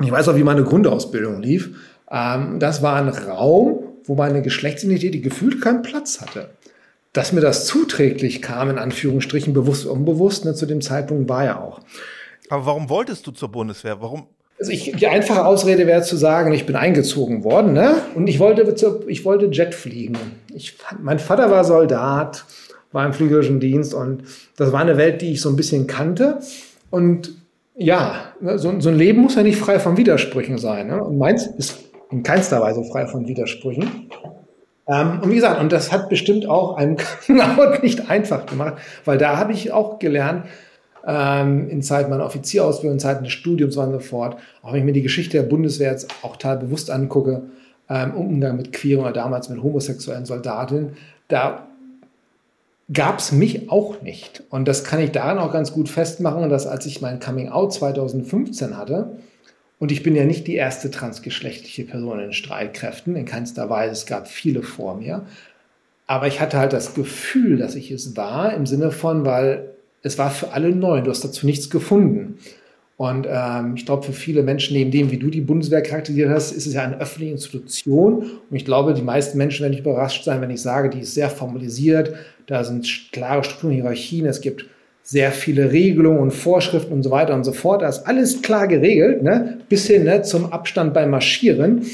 Ich weiß auch, wie meine Grundausbildung lief. Ähm, das war ein Raum, wo meine Geschlechtsidentität, gefühlt keinen Platz hatte. Dass mir das zuträglich kam, in Anführungsstrichen, bewusst, unbewusst, ne, zu dem Zeitpunkt war ja auch. Aber warum wolltest du zur Bundeswehr? Warum? Also ich, die einfache Ausrede wäre zu sagen, ich bin eingezogen worden, ne? Und ich wollte, ich wollte Jet fliegen. Ich, mein Vater war Soldat, war im fliegerischen Dienst und das war eine Welt, die ich so ein bisschen kannte. Und ja, so, so ein Leben muss ja nicht frei von Widersprüchen sein. Ne? Und meins ist in keinster Weise frei von Widersprüchen. Ähm, und wie gesagt, und das hat bestimmt auch einem Knauert nicht einfach gemacht, weil da habe ich auch gelernt, ähm, in Zeiten meiner Offizierausbildung, in Zeiten des Studiums und so fort, auch wenn ich mir die Geschichte der Bundeswehr jetzt auch total bewusst angucke, ähm, Umgang mit Queeren oder damals mit homosexuellen Soldatinnen, da gab es mich auch nicht. Und das kann ich daran auch ganz gut festmachen, dass als ich mein Coming Out 2015 hatte, und ich bin ja nicht die erste transgeschlechtliche Person in Streitkräften, in keinster Weise, es gab viele vor mir, aber ich hatte halt das Gefühl, dass ich es war, im Sinne von, weil es war für alle neu, du hast dazu nichts gefunden. Und ähm, ich glaube, für viele Menschen, neben dem, wie du die Bundeswehr charakterisiert hast, ist es ja eine öffentliche Institution. Und ich glaube, die meisten Menschen werden nicht überrascht sein, wenn ich sage, die ist sehr formalisiert. Da sind klare Strukturen, Hierarchien. Es gibt sehr viele Regelungen und Vorschriften und so weiter und so fort. Da ist alles klar geregelt, ne? bis hin ne, zum Abstand beim Marschieren.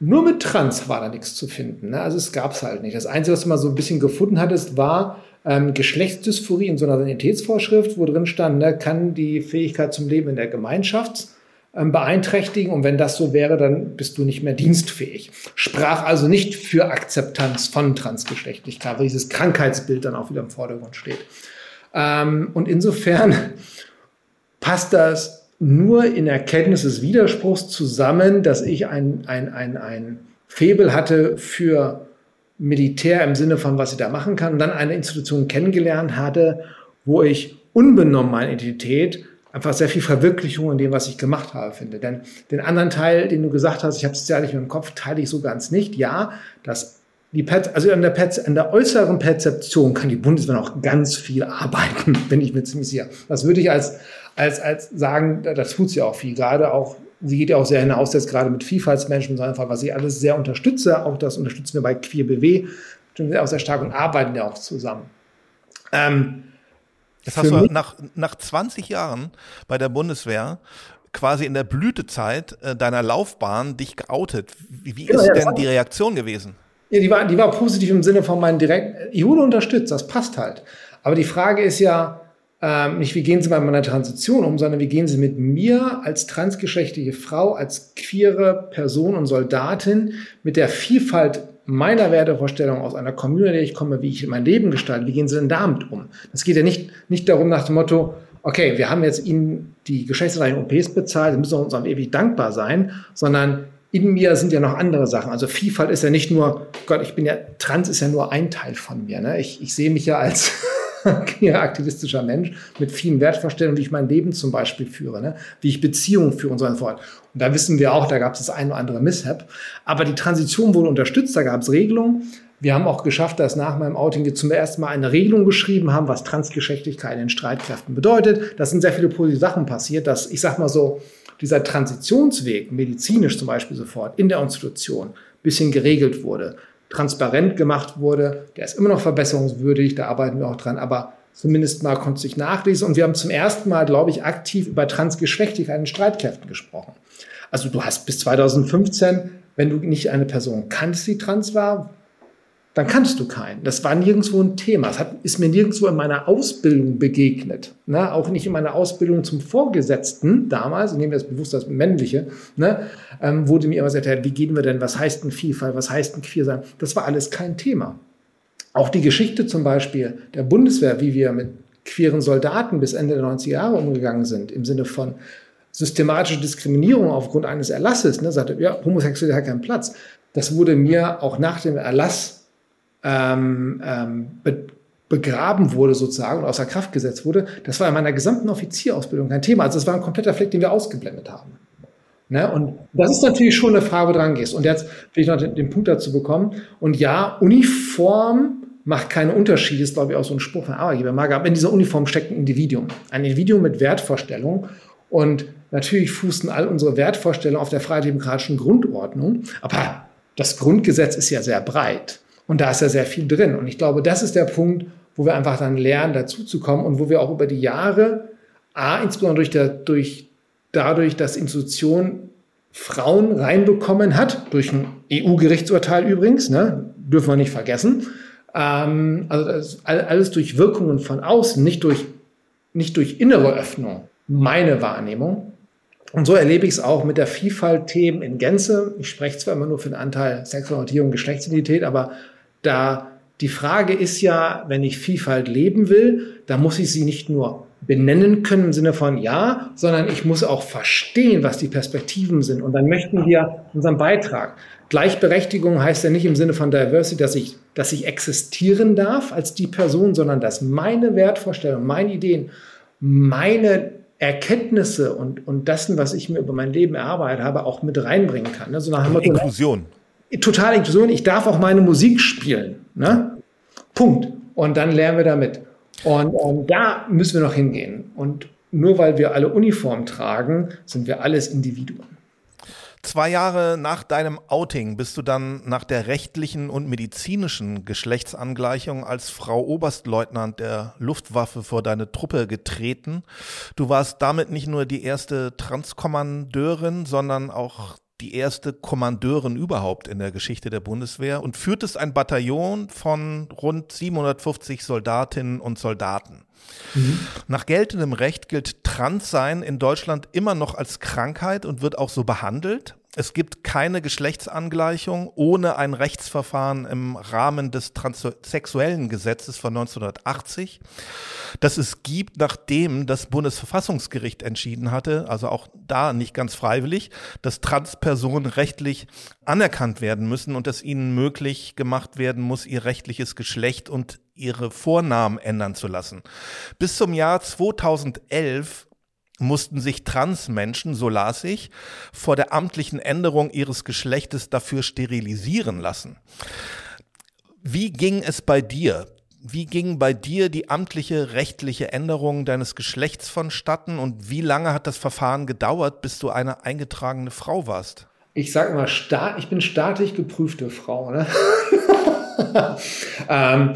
Nur mit Trans war da nichts zu finden. Ne? Also es gab es halt nicht. Das Einzige, was du mal so ein bisschen gefunden hattest, war ähm, Geschlechtsdysphorie in so einer Sanitätsvorschrift, wo drin stand, ne, kann die Fähigkeit zum Leben in der Gemeinschaft ähm, beeinträchtigen. Und wenn das so wäre, dann bist du nicht mehr dienstfähig. Sprach also nicht für Akzeptanz von Transgeschlechtlichkeit, weil dieses Krankheitsbild dann auch wieder im Vordergrund steht. Ähm, und insofern passt das nur in Erkenntnis des Widerspruchs zusammen, dass ich ein, ein, ein, ein Febel hatte für Militär im Sinne von, was ich da machen kann, und dann eine Institution kennengelernt hatte, wo ich unbenommen meiner Identität einfach sehr viel Verwirklichung in dem, was ich gemacht habe, finde. Denn den anderen Teil, den du gesagt hast, ich habe es ja nicht im Kopf, teile ich so ganz nicht. Ja, das die Perz also an der, an der äußeren Perzeption kann die Bundeswehr noch ganz viel arbeiten, bin ich mir ziemlich sicher. Das würde ich als, als, als sagen, das tut sie auch viel. Gerade auch, sie geht ja auch sehr hinaus, jetzt gerade mit Vielfaltsmanagement, so einfach, was ich alles sehr unterstütze. Auch das unterstützen wir bei Queer BW, auch sehr stark und arbeiten ja auch zusammen. Ähm, das hast du nach, nach 20 Jahren bei der Bundeswehr quasi in der Blütezeit äh, deiner Laufbahn dich geoutet. Wie, wie genau, ist ja, denn die Reaktion gewesen? Ja, die war, die war positiv im Sinne von meinen direkt, ich wurde unterstützt, das passt halt. Aber die Frage ist ja ähm, nicht, wie gehen Sie bei meiner Transition um, sondern wie gehen Sie mit mir als transgeschlechtliche Frau, als queere Person und Soldatin mit der Vielfalt meiner Wertevorstellung aus einer Community, ich komme, wie ich mein Leben gestalte, wie gehen Sie denn damit um? Das geht ja nicht, nicht darum nach dem Motto, okay, wir haben jetzt Ihnen die geschlechtsreichen OPs bezahlt, müssen wir uns auch ewig dankbar sein, sondern in mir sind ja noch andere Sachen. Also Vielfalt ist ja nicht nur, Gott, ich bin ja, trans ist ja nur ein Teil von mir. Ne? Ich, ich sehe mich ja als aktivistischer Mensch mit vielen Wertvorstellungen, wie ich mein Leben zum Beispiel führe, ne? wie ich Beziehungen führe und so fort. Und da wissen wir auch, da gab es das ein oder andere Mishap. Aber die Transition wurde unterstützt, da gab es Regelungen. Wir haben auch geschafft, dass nach meinem Outing wir zum ersten Mal eine Regelung geschrieben haben, was Transgeschlechtlichkeit in Streitkräften bedeutet. Da sind sehr viele positive Sachen passiert, dass ich sag mal so, dieser Transitionsweg, medizinisch zum Beispiel sofort, in der Institution, bisschen geregelt wurde, transparent gemacht wurde, der ist immer noch verbesserungswürdig, da arbeiten wir auch dran, aber zumindest mal konnte sich nachlesen. Und wir haben zum ersten Mal, glaube ich, aktiv über Transgeschlechtlichkeit in Streitkräften gesprochen. Also du hast bis 2015, wenn du nicht eine Person kanntest, die trans war, dann kannst du keinen. Das war nirgendwo ein Thema. Es hat, ist mir nirgendwo in meiner Ausbildung begegnet. Ne? Auch nicht in meiner Ausbildung zum Vorgesetzten damals, ich nehme das bewusst als männliche, ne? ähm, wurde mir immer gesagt, wie gehen wir denn, was heißt ein Vielfalt, was heißt ein Queer sein? Das war alles kein Thema. Auch die Geschichte zum Beispiel der Bundeswehr, wie wir mit queeren Soldaten bis Ende der 90er Jahre umgegangen sind, im Sinne von systematische Diskriminierung aufgrund eines Erlasses, ne, sagte, ja, Homosexualität hat keinen Platz. Das wurde mir auch nach dem Erlass ähm, ähm, be begraben wurde sozusagen und außer Kraft gesetzt wurde, das war in meiner gesamten Offizierausbildung kein Thema. Also das war ein kompletter Fleck, den wir ausgeblendet haben. Ne? Und das ist natürlich schon eine Frage, wo dran gehst. Und jetzt will ich noch den, den Punkt dazu bekommen. Und ja, Uniform macht keine Unterschiede, ist glaube ich auch so ein Spruch von Arbeitgebermarke. Aber in dieser Uniform steckt ein Individuum. Ein Individuum mit Wertvorstellungen. Und natürlich fußen all unsere Wertvorstellungen auf der freiheitlich-demokratischen Grundordnung. Aber das Grundgesetz ist ja sehr breit. Und da ist ja sehr viel drin. Und ich glaube, das ist der Punkt, wo wir einfach dann lernen, dazuzukommen und wo wir auch über die Jahre, A, insbesondere durch, der, durch dadurch, dass Institution Frauen reinbekommen hat, durch ein EU-Gerichtsurteil übrigens, ne, dürfen wir nicht vergessen. Ähm, also alles durch Wirkungen von außen, nicht durch, nicht durch innere Öffnung, meine Wahrnehmung. Und so erlebe ich es auch mit der Vielfalt Themen in Gänze. Ich spreche zwar immer nur für den Anteil Sexualität und Geschlechtsidentität, aber da die Frage ist ja, wenn ich Vielfalt leben will, dann muss ich sie nicht nur benennen können im Sinne von ja, sondern ich muss auch verstehen, was die Perspektiven sind. Und dann möchten wir unseren Beitrag. Gleichberechtigung heißt ja nicht im Sinne von Diversity, dass ich, dass ich existieren darf als die Person, sondern dass meine Wertvorstellungen, meine Ideen, meine Erkenntnisse und, und dessen, was ich mir über mein Leben erarbeitet habe, auch mit reinbringen kann. Also haben wir Inklusion. Total Inklusion. Ich darf auch meine Musik spielen. Ne? Punkt. Und dann lernen wir damit. Und, und da müssen wir noch hingehen. Und nur weil wir alle Uniform tragen, sind wir alles Individuen. Zwei Jahre nach deinem Outing bist du dann nach der rechtlichen und medizinischen Geschlechtsangleichung als Frau Oberstleutnant der Luftwaffe vor deine Truppe getreten. Du warst damit nicht nur die erste Transkommandeurin, sondern auch die erste Kommandeurin überhaupt in der Geschichte der Bundeswehr und führtest ein Bataillon von rund 750 Soldatinnen und Soldaten. Mhm. Nach geltendem Recht gilt Transsein in Deutschland immer noch als Krankheit und wird auch so behandelt. Es gibt keine Geschlechtsangleichung ohne ein Rechtsverfahren im Rahmen des transsexuellen Gesetzes von 1980, das es gibt, nachdem das Bundesverfassungsgericht entschieden hatte, also auch da nicht ganz freiwillig, dass Transpersonen rechtlich anerkannt werden müssen und es ihnen möglich gemacht werden muss, ihr rechtliches Geschlecht und ihre Vornamen ändern zu lassen. Bis zum Jahr 2011 mussten sich Transmenschen, so las ich, vor der amtlichen Änderung ihres Geschlechtes dafür sterilisieren lassen. Wie ging es bei dir? Wie ging bei dir die amtliche rechtliche Änderung deines Geschlechts vonstatten und wie lange hat das Verfahren gedauert, bis du eine eingetragene Frau warst? Ich sage mal, ich bin staatlich geprüfte Frau. Ne? ähm,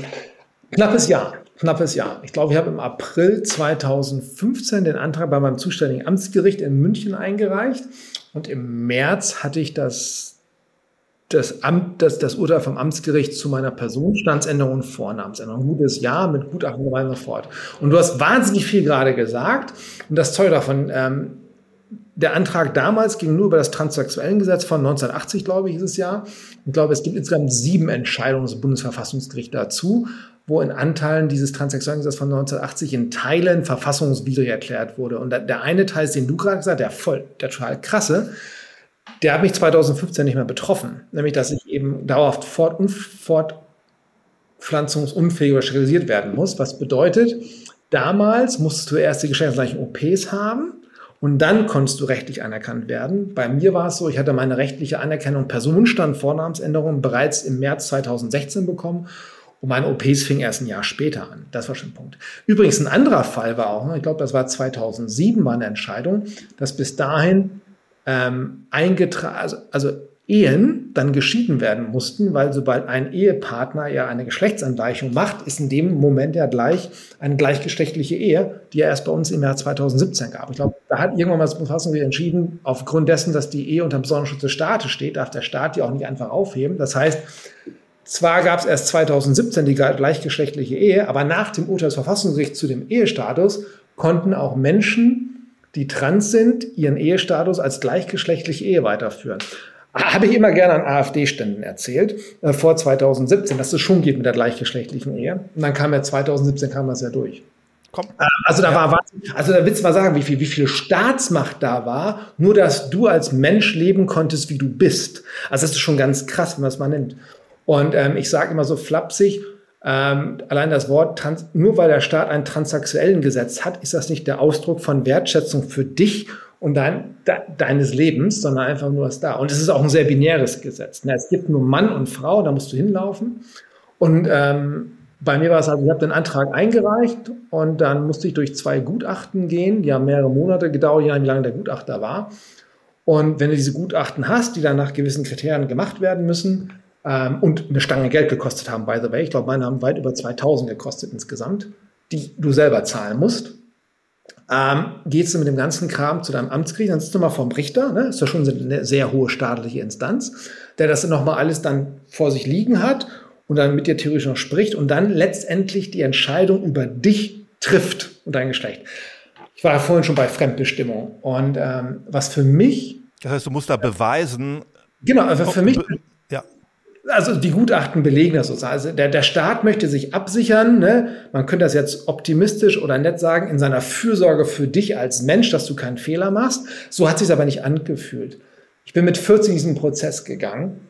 knappes Jahr knappes Jahr. Ich glaube, ich habe im April 2015 den Antrag bei meinem zuständigen Amtsgericht in München eingereicht und im März hatte ich das, das, Amt, das, das Urteil vom Amtsgericht zu meiner Personenstandsänderung und Vornamensänderung. Ein gutes Jahr mit Gutachten und so fort. Und du hast wahnsinnig viel gerade gesagt und das Zeug davon. Ähm, der Antrag damals ging nur über das Transsexuellengesetz von 1980, glaube ich, ist es ja. Ich glaube, es gibt insgesamt sieben Entscheidungen des Bundesverfassungsgerichts dazu wo in Anteilen dieses Transsexuellengesetz von 1980 in Teilen verfassungswidrig erklärt wurde. Und der eine Teil, den du gerade gesagt hast, der voll, der total krasse, der hat mich 2015 nicht mehr betroffen. Nämlich, dass ich eben dauerhaft fort, fortpflanzungsunfähig oder sterilisiert werden muss. Was bedeutet, damals musstest du erst die geschlechtsgleichen OPs haben und dann konntest du rechtlich anerkannt werden. Bei mir war es so, ich hatte meine rechtliche Anerkennung Personenstand Vornamensänderung bereits im März 2016 bekommen und meine OPs fing erst ein Jahr später an. Das war schon ein Punkt. Übrigens, ein anderer Fall war auch, ich glaube, das war 2007, war eine Entscheidung, dass bis dahin ähm, eingetragen, also, also Ehen dann geschieden werden mussten, weil sobald ein Ehepartner ja eine Geschlechtsangleichung macht, ist in dem Moment ja gleich eine gleichgeschlechtliche Ehe, die ja erst bei uns im Jahr 2017 gab. Ich glaube, da hat irgendwann mal das Bundesverfassungsgericht entschieden, aufgrund dessen, dass die Ehe unter besonderen Schutz des Staates steht, darf der Staat die auch nicht einfach aufheben. Das heißt, zwar gab es erst 2017 die gleichgeschlechtliche Ehe, aber nach dem Urteil des Verfassungsgerichts zu dem Ehestatus konnten auch Menschen, die trans sind, ihren Ehestatus als gleichgeschlechtliche Ehe weiterführen. Habe ich immer gerne an AfD-Ständen erzählt, äh, vor 2017, dass es schon geht mit der gleichgeschlechtlichen Ehe. Und dann kam ja 2017 kam das ja durch. Komm. Äh, also da war, also da willst du mal sagen, wie viel, wie viel Staatsmacht da war, nur dass du als Mensch leben konntest, wie du bist. Also das ist schon ganz krass, wenn man es mal nimmt. Und ähm, ich sage immer so flapsig, ähm, allein das Wort, trans nur weil der Staat ein transsexuellen Gesetz hat, ist das nicht der Ausdruck von Wertschätzung für dich und dein, de, deines Lebens, sondern einfach nur was da. Und es ist auch ein sehr binäres Gesetz. Ne? Es gibt nur Mann und Frau, da musst du hinlaufen. Und ähm, bei mir war es halt, ich habe den Antrag eingereicht und dann musste ich durch zwei Gutachten gehen. Die haben mehrere Monate gedauert, je nachdem, wie lange der Gutachter war. Und wenn du diese Gutachten hast, die dann nach gewissen Kriterien gemacht werden müssen, ähm, und eine Stange Geld gekostet haben, by the way. Ich glaube, meine haben weit über 2000 gekostet insgesamt, die du selber zahlen musst. Ähm, gehst du mit dem ganzen Kram zu deinem Amtsgericht, dann sitzt du mal vorm Richter, ne? ist ja schon eine sehr hohe staatliche Instanz, der das nochmal alles dann vor sich liegen hat und dann mit dir theoretisch noch spricht und dann letztendlich die Entscheidung über dich trifft und dein Geschlecht. Ich war ja vorhin schon bei Fremdbestimmung und ähm, was für mich. Das heißt, du musst da beweisen. Genau, also für mich. Also die Gutachten belegen das sozusagen. Also der, der Staat möchte sich absichern, ne? man könnte das jetzt optimistisch oder nett sagen, in seiner Fürsorge für dich als Mensch, dass du keinen Fehler machst. So hat sich aber nicht angefühlt. Ich bin mit 40 in diesen Prozess gegangen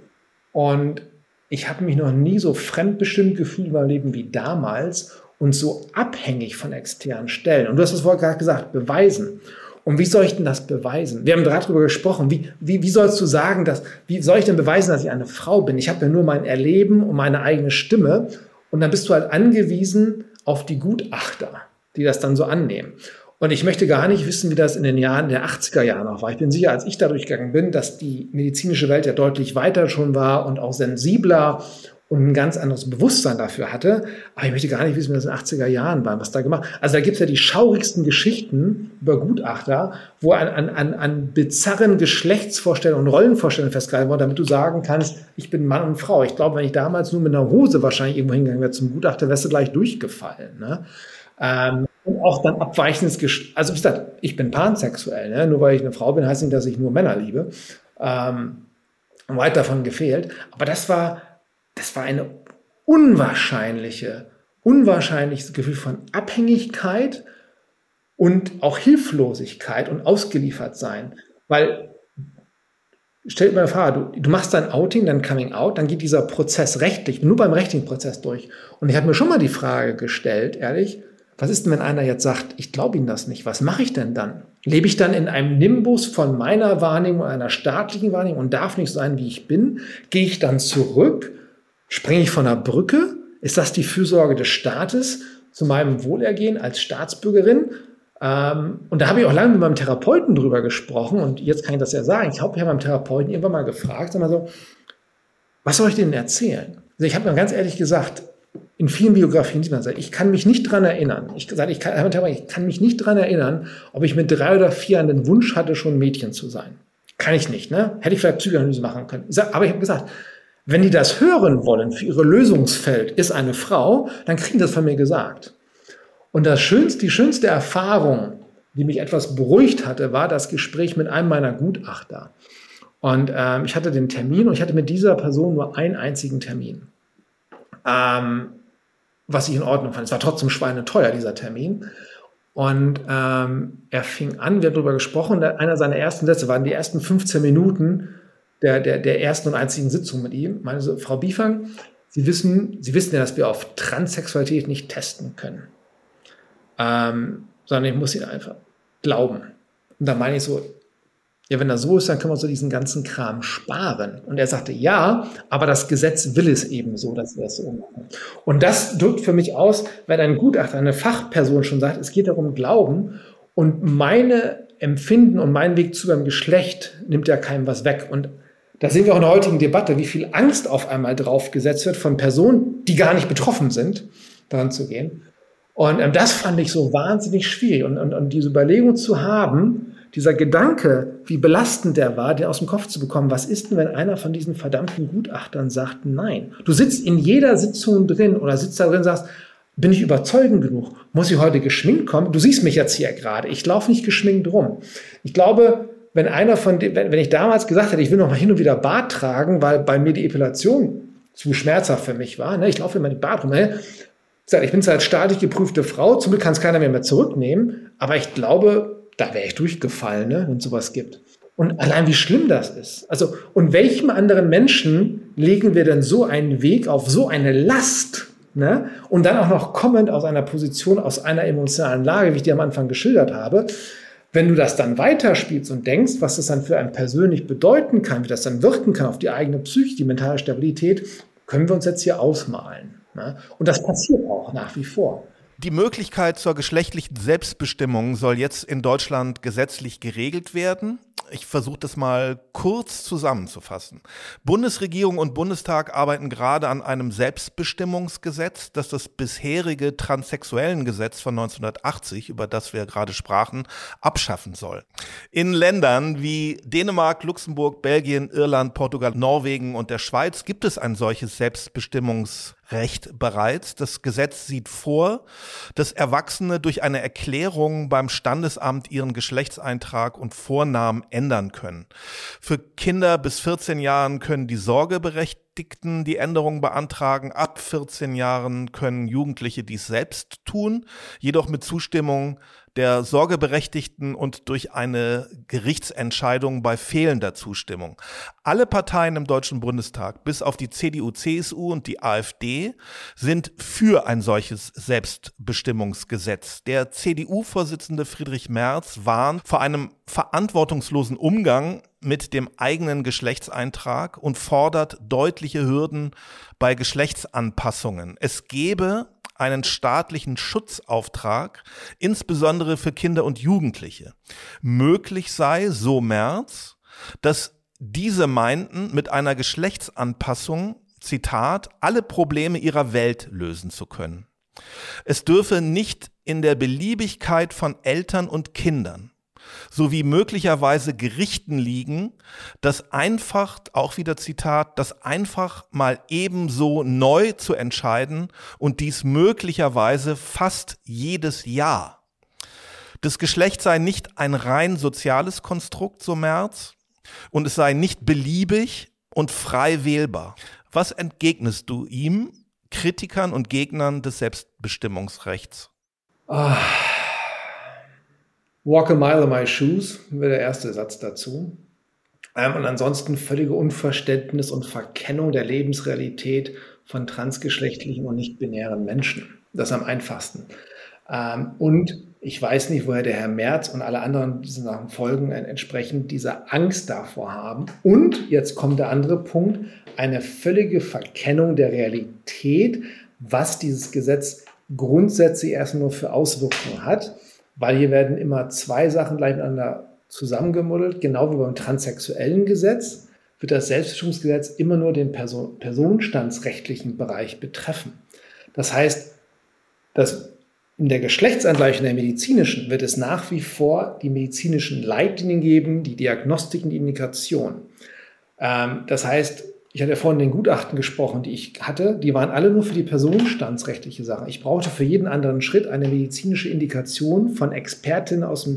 und ich habe mich noch nie so fremdbestimmt gefühlt in meinem Leben wie damals und so abhängig von externen Stellen. Und du hast es vorher gerade gesagt, beweisen. Und wie soll ich denn das beweisen? Wir haben gerade darüber gesprochen. Wie, wie, wie sollst du sagen, dass, wie soll ich denn beweisen, dass ich eine Frau bin? Ich habe ja nur mein Erleben und meine eigene Stimme. Und dann bist du halt angewiesen auf die Gutachter, die das dann so annehmen. Und ich möchte gar nicht wissen, wie das in den Jahren der 80er Jahre noch war. Ich bin sicher, als ich da durchgegangen bin, dass die medizinische Welt ja deutlich weiter schon war und auch sensibler und ein ganz anderes Bewusstsein dafür hatte. Aber ich möchte gar nicht wissen, wie das in den 80er Jahren war, was da gemacht Also da gibt es ja die schaurigsten Geschichten über Gutachter, wo an, an, an, an bizarren Geschlechtsvorstellungen und Rollenvorstellungen festgehalten wurde, damit du sagen kannst, ich bin Mann und Frau. Ich glaube, wenn ich damals nur mit einer Hose wahrscheinlich irgendwo hingegangen wäre zum Gutachter, wärst du gleich durchgefallen. Ne? Ähm, und auch dann abweichendes Geschlecht. Also wie gesagt, ich bin pansexuell. Ne? Nur weil ich eine Frau bin, heißt nicht, dass ich nur Männer liebe. Ähm, weit davon gefehlt. Aber das war das war eine unwahrscheinliche, unwahrscheinliches Gefühl von Abhängigkeit und auch Hilflosigkeit und ausgeliefert sein. Weil, stell dir mal vor, du, du machst dein Outing, dein Coming Out, dann geht dieser Prozess rechtlich, nur beim rechtlichen Prozess durch. Und ich habe mir schon mal die Frage gestellt, ehrlich, was ist denn, wenn einer jetzt sagt, ich glaube Ihnen das nicht, was mache ich denn dann? Lebe ich dann in einem Nimbus von meiner Wahrnehmung, einer staatlichen Wahrnehmung und darf nicht sein, wie ich bin? Gehe ich dann zurück Springe ich von der Brücke? Ist das die Fürsorge des Staates zu meinem Wohlergehen als Staatsbürgerin? Ähm, und da habe ich auch lange mit meinem Therapeuten drüber gesprochen und jetzt kann ich das ja sagen. Ich habe ja meinem Therapeuten irgendwann mal gefragt, sag mal so, was soll ich denen erzählen? Also ich habe mir ganz ehrlich gesagt, in vielen Biografien sieht man ich kann mich nicht dran erinnern. Ich, ich, kann, ich kann mich nicht dran erinnern, ob ich mit drei oder vier Jahren den Wunsch hatte, schon Mädchen zu sein. Kann ich nicht, ne? Hätte ich vielleicht Psychoanalyse machen können. Aber ich habe gesagt, wenn die das hören wollen für ihre Lösungsfeld ist eine Frau, dann kriegen das von mir gesagt. Und das schönste, die schönste Erfahrung, die mich etwas beruhigt hatte, war das Gespräch mit einem meiner Gutachter. Und ähm, ich hatte den Termin und ich hatte mit dieser Person nur einen einzigen Termin. Ähm, was ich in Ordnung fand. Es war trotzdem schweineteuer, dieser Termin. Und ähm, er fing an, wir haben darüber gesprochen, einer seiner ersten Sätze waren die ersten 15 Minuten, der, der, der ersten und einzigen Sitzung mit ihm. Meine so, Frau Biefang, Sie wissen, Sie wissen ja, dass wir auf Transsexualität nicht testen können. Ähm, sondern ich muss Ihnen einfach glauben. Und da meine ich so, ja, wenn das so ist, dann können wir so diesen ganzen Kram sparen. Und er sagte, ja, aber das Gesetz will es eben so, dass wir das so machen. Und das drückt für mich aus, wenn ein Gutachter, eine Fachperson schon sagt, es geht darum, Glauben und meine Empfinden und mein Weg zu einem Geschlecht nimmt ja keinem was weg. Und da sehen wir auch in der heutigen Debatte, wie viel Angst auf einmal draufgesetzt wird von Personen, die gar nicht betroffen sind, daran zu gehen. Und ähm, das fand ich so wahnsinnig schwierig. Und, und, und diese Überlegung zu haben, dieser Gedanke, wie belastend der war, den aus dem Kopf zu bekommen, was ist denn, wenn einer von diesen verdammten Gutachtern sagt, nein. Du sitzt in jeder Sitzung drin oder sitzt da drin und sagst, bin ich überzeugend genug? Muss ich heute geschminkt kommen? Du siehst mich jetzt hier gerade. Ich laufe nicht geschminkt rum. Ich glaube, wenn einer von den, wenn, wenn ich damals gesagt hätte, ich will noch mal hin und wieder Bart tragen, weil bei mir die Epilation zu schmerzhaft für mich war, ne? ich laufe immer die Bart rum, ne? ich bin zwar als staatlich geprüfte Frau, zum Glück kann es keiner mehr, mehr zurücknehmen, aber ich glaube, da wäre ich durchgefallen, ne? wenn es sowas gibt. Und allein wie schlimm das ist. Also, und welchem anderen Menschen legen wir denn so einen Weg auf so eine Last? Ne? Und dann auch noch kommend aus einer Position, aus einer emotionalen Lage, wie ich dir am Anfang geschildert habe. Wenn du das dann weiterspielst und denkst, was das dann für einen persönlich bedeuten kann, wie das dann wirken kann auf die eigene Psyche, die mentale Stabilität, können wir uns jetzt hier ausmalen. Ne? Und das passiert auch nach wie vor. Die Möglichkeit zur geschlechtlichen Selbstbestimmung soll jetzt in Deutschland gesetzlich geregelt werden. Ich versuche das mal kurz zusammenzufassen. Bundesregierung und Bundestag arbeiten gerade an einem Selbstbestimmungsgesetz, das das bisherige transsexuellen Gesetz von 1980, über das wir gerade sprachen, abschaffen soll. In Ländern wie Dänemark, Luxemburg, Belgien, Irland, Portugal, Norwegen und der Schweiz gibt es ein solches Selbstbestimmungs Recht bereits. Das Gesetz sieht vor, dass Erwachsene durch eine Erklärung beim Standesamt ihren Geschlechtseintrag und Vornamen ändern können. Für Kinder bis 14 Jahren können die Sorgeberechtigten die Änderung beantragen. Ab 14 Jahren können Jugendliche dies selbst tun, jedoch mit Zustimmung der Sorgeberechtigten und durch eine Gerichtsentscheidung bei fehlender Zustimmung. Alle Parteien im Deutschen Bundestag, bis auf die CDU, CSU und die AfD, sind für ein solches Selbstbestimmungsgesetz. Der CDU-Vorsitzende Friedrich Merz warnt vor einem verantwortungslosen Umgang mit dem eigenen Geschlechtseintrag und fordert deutliche Hürden bei Geschlechtsanpassungen. Es gebe einen staatlichen Schutzauftrag, insbesondere für Kinder und Jugendliche. Möglich sei, so Merz, dass diese meinten, mit einer Geschlechtsanpassung, Zitat, alle Probleme ihrer Welt lösen zu können. Es dürfe nicht in der Beliebigkeit von Eltern und Kindern sowie möglicherweise Gerichten liegen, das einfach, auch wieder Zitat, das einfach mal ebenso neu zu entscheiden und dies möglicherweise fast jedes Jahr. Das Geschlecht sei nicht ein rein soziales Konstrukt, so Merz, und es sei nicht beliebig und frei wählbar. Was entgegnest du ihm, Kritikern und Gegnern des Selbstbestimmungsrechts? Ah. Walk a mile in my shoes wäre der erste Satz dazu. Ähm, und ansonsten völlige Unverständnis und Verkennung der Lebensrealität von transgeschlechtlichen und nicht-binären Menschen. Das am einfachsten. Ähm, und ich weiß nicht, woher der Herr Merz und alle anderen diese Sachen folgen, entsprechend diese Angst davor haben. Und jetzt kommt der andere Punkt, eine völlige Verkennung der Realität, was dieses Gesetz grundsätzlich erst nur für Auswirkungen hat weil hier werden immer zwei Sachen gleich miteinander zusammengemuddelt, genau wie beim transsexuellen Gesetz wird das Selbstbestimmungsgesetz immer nur den Person personenstandsrechtlichen Bereich betreffen. Das heißt, dass in der Geschlechtsangleichung der medizinischen wird es nach wie vor die medizinischen Leitlinien geben, die Diagnostiken, die Indikationen. Ähm, das heißt, ich hatte ja vorhin den Gutachten gesprochen, die ich hatte. Die waren alle nur für die personenstandsrechtliche Sache. Ich brauchte für jeden anderen Schritt eine medizinische Indikation von Expertinnen aus dem,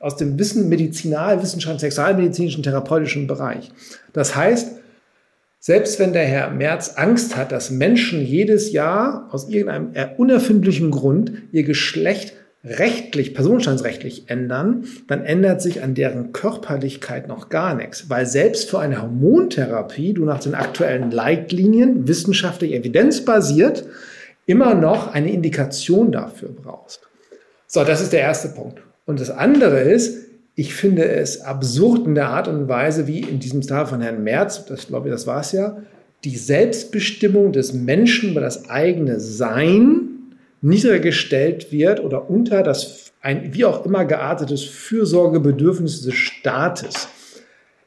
aus dem Wissen, Medizinalwissenschaft, sexualmedizinischen, therapeutischen Bereich. Das heißt, selbst wenn der Herr Merz Angst hat, dass Menschen jedes Jahr aus irgendeinem unerfindlichen Grund ihr Geschlecht rechtlich, personenstandsrechtlich ändern, dann ändert sich an deren Körperlichkeit noch gar nichts. Weil selbst für eine Hormontherapie du nach den aktuellen Leitlinien, wissenschaftlich evidenzbasiert, immer noch eine Indikation dafür brauchst. So, das ist der erste Punkt. Und das andere ist, ich finde es absurd in der Art und Weise, wie in diesem Fall von Herrn Merz, das glaube ich, das war es ja, die Selbstbestimmung des Menschen über das eigene Sein niedergestellt wird oder unter das ein wie auch immer geartetes Fürsorgebedürfnis des Staates.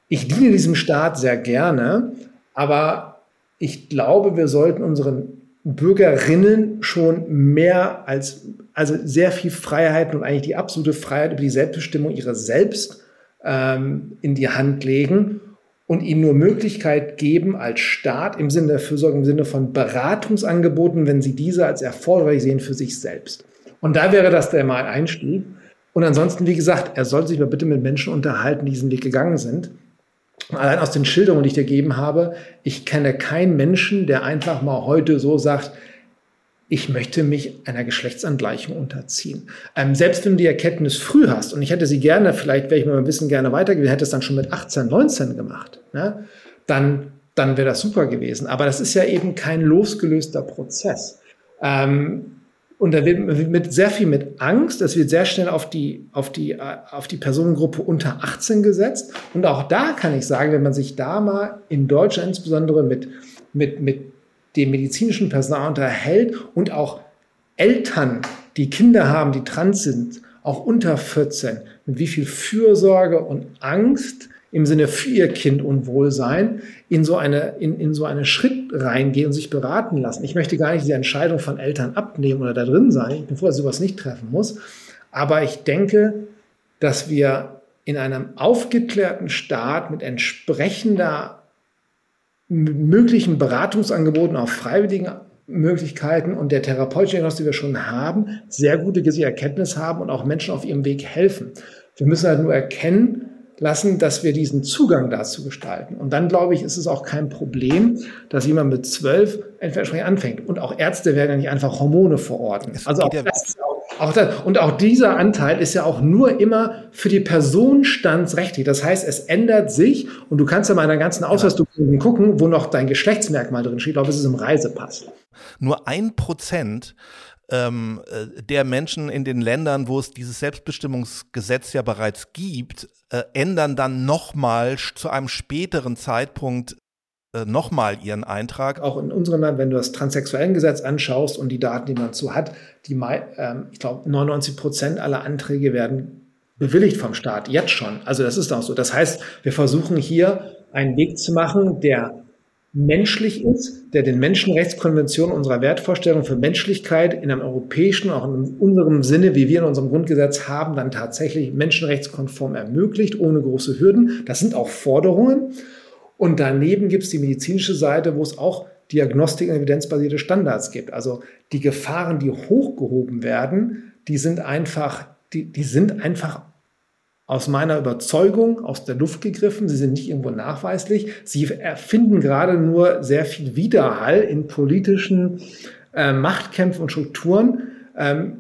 Ich diene diesem Staat sehr gerne, aber ich glaube, wir sollten unseren Bürgerinnen schon mehr als, also sehr viel Freiheit und eigentlich die absolute Freiheit über die Selbstbestimmung ihrer selbst ähm, in die Hand legen und ihnen nur Möglichkeit geben als Staat im Sinne der Fürsorge, im Sinne von Beratungsangeboten, wenn sie diese als erforderlich sehen für sich selbst. Und da wäre das der mal Einstieg. Und ansonsten, wie gesagt, er soll sich mal bitte mit Menschen unterhalten, die diesen Weg gegangen sind. Allein aus den Schilderungen, die ich dir gegeben habe, ich kenne keinen Menschen, der einfach mal heute so sagt, ich möchte mich einer Geschlechtsangleichung unterziehen. Ähm, selbst wenn du die Erkenntnis früh hast, und ich hätte sie gerne, vielleicht wäre ich mir ein bisschen gerne weitergegeben, hätte es dann schon mit 18, 19 gemacht, ne? dann, dann wäre das super gewesen. Aber das ist ja eben kein losgelöster Prozess. Ähm, und da wird mit sehr viel mit Angst, es wird sehr schnell auf die, auf die, auf die Personengruppe unter 18 gesetzt. Und auch da kann ich sagen, wenn man sich da mal in Deutschland insbesondere mit, mit, mit dem medizinischen Personal unterhält und auch Eltern, die Kinder haben, die trans sind, auch unter 14, mit wie viel Fürsorge und Angst im Sinne für ihr Kind Unwohlsein in so eine, in, in so einen Schritt reingehen und sich beraten lassen. Ich möchte gar nicht die Entscheidung von Eltern abnehmen oder da drin sein. Dass ich sowas nicht treffen muss. Aber ich denke, dass wir in einem aufgeklärten Staat mit entsprechender möglichen Beratungsangeboten auf freiwilligen Möglichkeiten und der therapeutischen Diagnostik, die wir schon haben, sehr gute Erkenntnis haben und auch Menschen auf ihrem Weg helfen. Wir müssen halt nur erkennen, lassen, dass wir diesen Zugang dazu gestalten. Und dann, glaube ich, ist es auch kein Problem, dass jemand mit zwölf entsprechend anfängt. Und auch Ärzte werden ja nicht einfach Hormone verorten. Also auch das, auch das, und auch dieser Anteil ist ja auch nur immer für die Person standsrechtlich. Das heißt, es ändert sich und du kannst ja mal in deinen ganzen Ausweisdokumenten gucken, wo noch dein Geschlechtsmerkmal drin steht, ob es im Reisepass. Nur ein Prozent ähm, äh, der Menschen in den Ländern, wo es dieses Selbstbestimmungsgesetz ja bereits gibt, äh, ändern dann nochmal zu einem späteren Zeitpunkt äh, nochmal ihren Eintrag. Auch in unserem Land, wenn du das transsexuellen Gesetz anschaust und die Daten, die man zu hat, die, ähm, ich glaube, 99 Prozent aller Anträge werden bewilligt vom Staat, jetzt schon. Also das ist auch so. Das heißt, wir versuchen hier einen Weg zu machen, der menschlich ist, der den Menschenrechtskonventionen unserer Wertvorstellung für Menschlichkeit in einem europäischen, auch in unserem Sinne, wie wir in unserem Grundgesetz haben, dann tatsächlich menschenrechtskonform ermöglicht, ohne große Hürden. Das sind auch Forderungen. Und daneben gibt es die medizinische Seite, wo es auch Diagnostik und evidenzbasierte Standards gibt. Also die Gefahren, die hochgehoben werden, die sind einfach, die, die sind einfach aus meiner Überzeugung aus der Luft gegriffen. Sie sind nicht irgendwo nachweislich. Sie erfinden gerade nur sehr viel Widerhall in politischen äh, Machtkämpfen und Strukturen, ähm,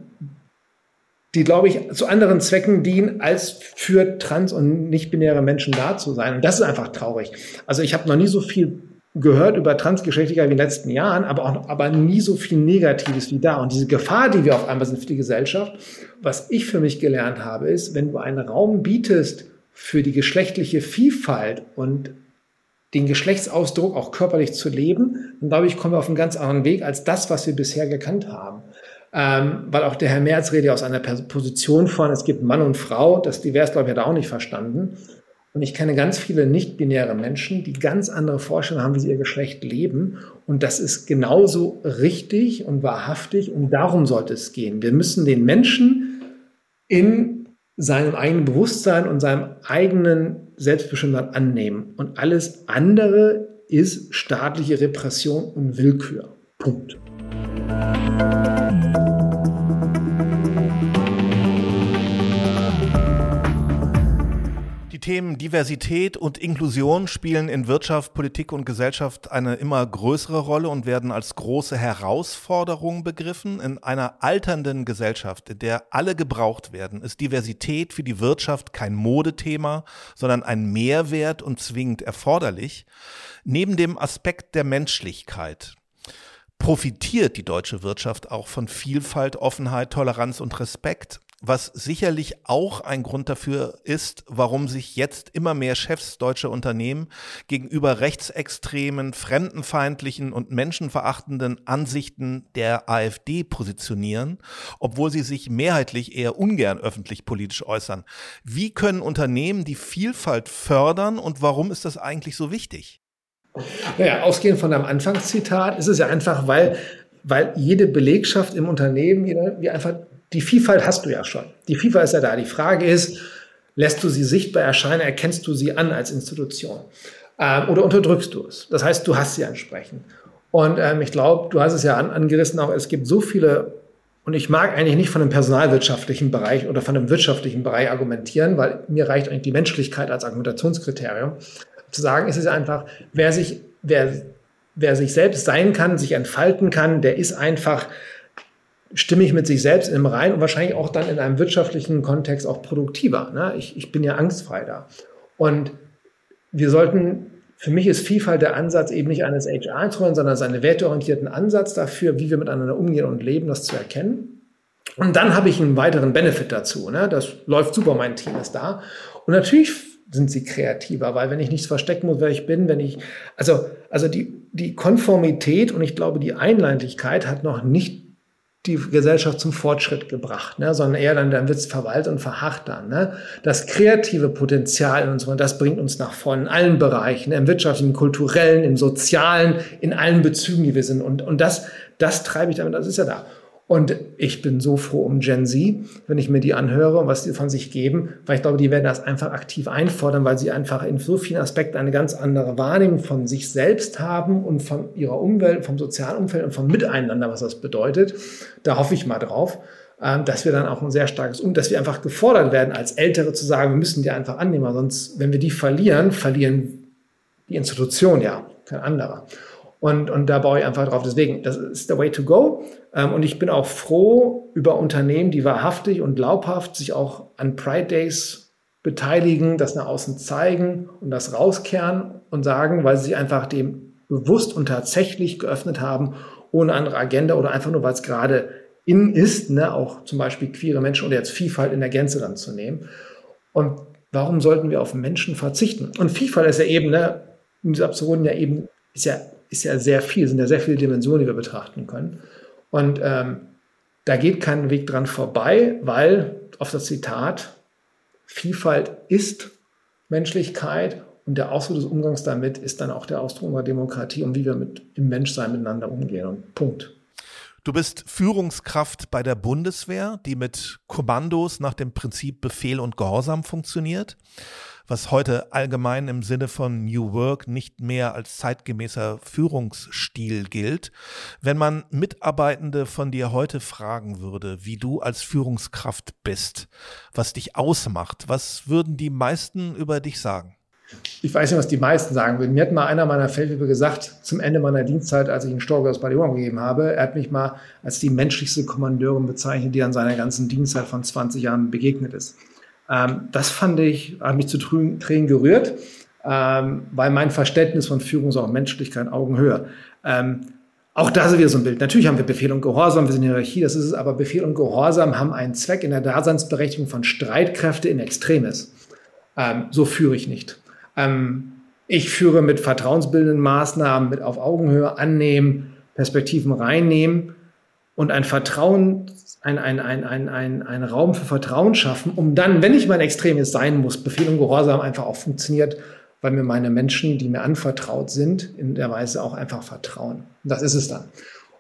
die, glaube ich, zu anderen Zwecken dienen, als für trans- und nicht-binäre Menschen da zu sein. Und das ist einfach traurig. Also ich habe noch nie so viel gehört über Transgeschlechtlichkeit wie in den letzten Jahren, aber auch aber nie so viel Negatives wie da. Und diese Gefahr, die wir auf einmal sind für die Gesellschaft, was ich für mich gelernt habe, ist, wenn du einen Raum bietest für die geschlechtliche Vielfalt und den Geschlechtsausdruck auch körperlich zu leben, dann glaube ich, kommen wir auf einen ganz anderen Weg als das, was wir bisher gekannt haben. Ähm, weil auch der Herr Merz redet ja aus einer Position von, es gibt Mann und Frau, das divers, glaube ich, hat er auch nicht verstanden. Und ich kenne ganz viele nicht-binäre Menschen, die ganz andere Vorstellungen haben, wie sie ihr Geschlecht leben. Und das ist genauso richtig und wahrhaftig. Und darum sollte es gehen. Wir müssen den Menschen in seinem eigenen Bewusstsein und seinem eigenen Selbstbestimmtheit annehmen. Und alles andere ist staatliche Repression und Willkür. Punkt. Themen Diversität und Inklusion spielen in Wirtschaft, Politik und Gesellschaft eine immer größere Rolle und werden als große Herausforderung begriffen. In einer alternden Gesellschaft, in der alle gebraucht werden, ist Diversität für die Wirtschaft kein Modethema, sondern ein Mehrwert und zwingend erforderlich. Neben dem Aspekt der Menschlichkeit profitiert die deutsche Wirtschaft auch von Vielfalt, Offenheit, Toleranz und Respekt was sicherlich auch ein Grund dafür ist, warum sich jetzt immer mehr Chefs deutscher Unternehmen gegenüber rechtsextremen, fremdenfeindlichen und menschenverachtenden Ansichten der AfD positionieren, obwohl sie sich mehrheitlich eher ungern öffentlich politisch äußern. Wie können Unternehmen die Vielfalt fördern und warum ist das eigentlich so wichtig? Naja, ausgehend von deinem Anfangszitat ist es ja einfach, weil, weil jede Belegschaft im Unternehmen wie einfach die Vielfalt hast du ja schon. Die Vielfalt ist ja da. Die Frage ist, lässt du sie sichtbar erscheinen, erkennst du sie an als Institution ähm, oder unterdrückst du es? Das heißt, du hast sie entsprechend. Und ähm, ich glaube, du hast es ja an, angerissen, auch es gibt so viele, und ich mag eigentlich nicht von dem personalwirtschaftlichen Bereich oder von dem wirtschaftlichen Bereich argumentieren, weil mir reicht eigentlich die Menschlichkeit als Argumentationskriterium. Zu sagen, ist es einfach, wer sich, wer, wer sich selbst sein kann, sich entfalten kann, der ist einfach stimmig mit sich selbst im Rein und wahrscheinlich auch dann in einem wirtschaftlichen Kontext auch produktiver. Ne? Ich, ich bin ja angstfrei da. Und wir sollten, für mich ist Vielfalt der Ansatz eben nicht eines HR-Instruments, sondern einen werteorientierten Ansatz dafür, wie wir miteinander umgehen und leben, das zu erkennen. Und dann habe ich einen weiteren Benefit dazu. Ne? Das läuft super, mein Team ist da. Und natürlich sind sie kreativer, weil wenn ich nichts verstecken muss, wer ich bin, wenn ich, also, also die, die Konformität und ich glaube, die Einheitlichkeit hat noch nicht die Gesellschaft zum Fortschritt gebracht, ne? sondern eher dann, dann wird es verwaltet und verharrt dann. Ne? Das kreative Potenzial in uns, das bringt uns nach vorne in allen Bereichen, im wirtschaftlichen, im kulturellen, im sozialen, in allen Bezügen, die wir sind. Und, und das, das treibe ich damit, das ist ja da. Und ich bin so froh um Gen Z, wenn ich mir die anhöre und was die von sich geben, weil ich glaube, die werden das einfach aktiv einfordern, weil sie einfach in so vielen Aspekten eine ganz andere Wahrnehmung von sich selbst haben und von ihrer Umwelt, vom sozialen Umfeld und vom Miteinander, was das bedeutet. Da hoffe ich mal drauf, ähm, dass wir dann auch ein sehr starkes Um, dass wir einfach gefordert werden, als Ältere zu sagen, wir müssen die einfach annehmen, sonst, wenn wir die verlieren, verlieren die Institution ja, kein anderer. Und, und da baue ich einfach drauf. Deswegen, das ist der way to go. Ähm, und ich bin auch froh über Unternehmen, die wahrhaftig und glaubhaft sich auch an Pride Days beteiligen, das nach außen zeigen und das rauskehren und sagen, weil sie sich einfach dem bewusst und tatsächlich geöffnet haben, ohne andere Agenda oder einfach nur, weil es gerade in ist, ne, auch zum Beispiel queere Menschen oder jetzt Vielfalt in der Gänze dann zu nehmen. Und warum sollten wir auf Menschen verzichten? Und Vielfalt ist ja eben, ne, in dieser Absurden ja eben, ist ja ist ja sehr viel, sind ja sehr viele Dimensionen, die wir betrachten können. Und ähm, da geht kein Weg dran vorbei, weil auf das Zitat, Vielfalt ist Menschlichkeit und der Ausdruck des Umgangs damit ist dann auch der Ausdruck unserer Demokratie und wie wir mit im Menschsein miteinander umgehen. Und Punkt. Du bist Führungskraft bei der Bundeswehr, die mit Kommandos nach dem Prinzip Befehl und Gehorsam funktioniert was heute allgemein im Sinne von New Work nicht mehr als zeitgemäßer Führungsstil gilt. Wenn man Mitarbeitende von dir heute fragen würde, wie du als Führungskraft bist, was dich ausmacht, was würden die meisten über dich sagen? Ich weiß nicht, was die meisten sagen würden. Mir hat mal einer meiner Feldwebel gesagt, zum Ende meiner Dienstzeit, als ich einen Storge aus Bataillon gegeben habe, er hat mich mal als die menschlichste Kommandeurin bezeichnet, die an seiner ganzen Dienstzeit von 20 Jahren begegnet ist. Ähm, das fand ich, hat mich zu Tränen gerührt, ähm, weil mein Verständnis von Führung ist auch Menschlichkeit, Augenhöhe. Ähm, auch da sind wir so ein Bild. Natürlich haben wir Befehl und Gehorsam, wir sind in Hierarchie, das ist es, aber Befehl und Gehorsam haben einen Zweck in der Daseinsberechtigung von Streitkräfte in Extremis. Ähm, so führe ich nicht. Ähm, ich führe mit vertrauensbildenden Maßnahmen, mit auf Augenhöhe annehmen, Perspektiven reinnehmen und ein Vertrauen ein, ein, ein, ein, ein, ein Raum für Vertrauen schaffen, um dann, wenn ich mein Extremes sein muss, Befehl und Gehorsam einfach auch funktioniert, weil mir meine Menschen, die mir anvertraut sind, in der Weise auch einfach vertrauen. Das ist es dann.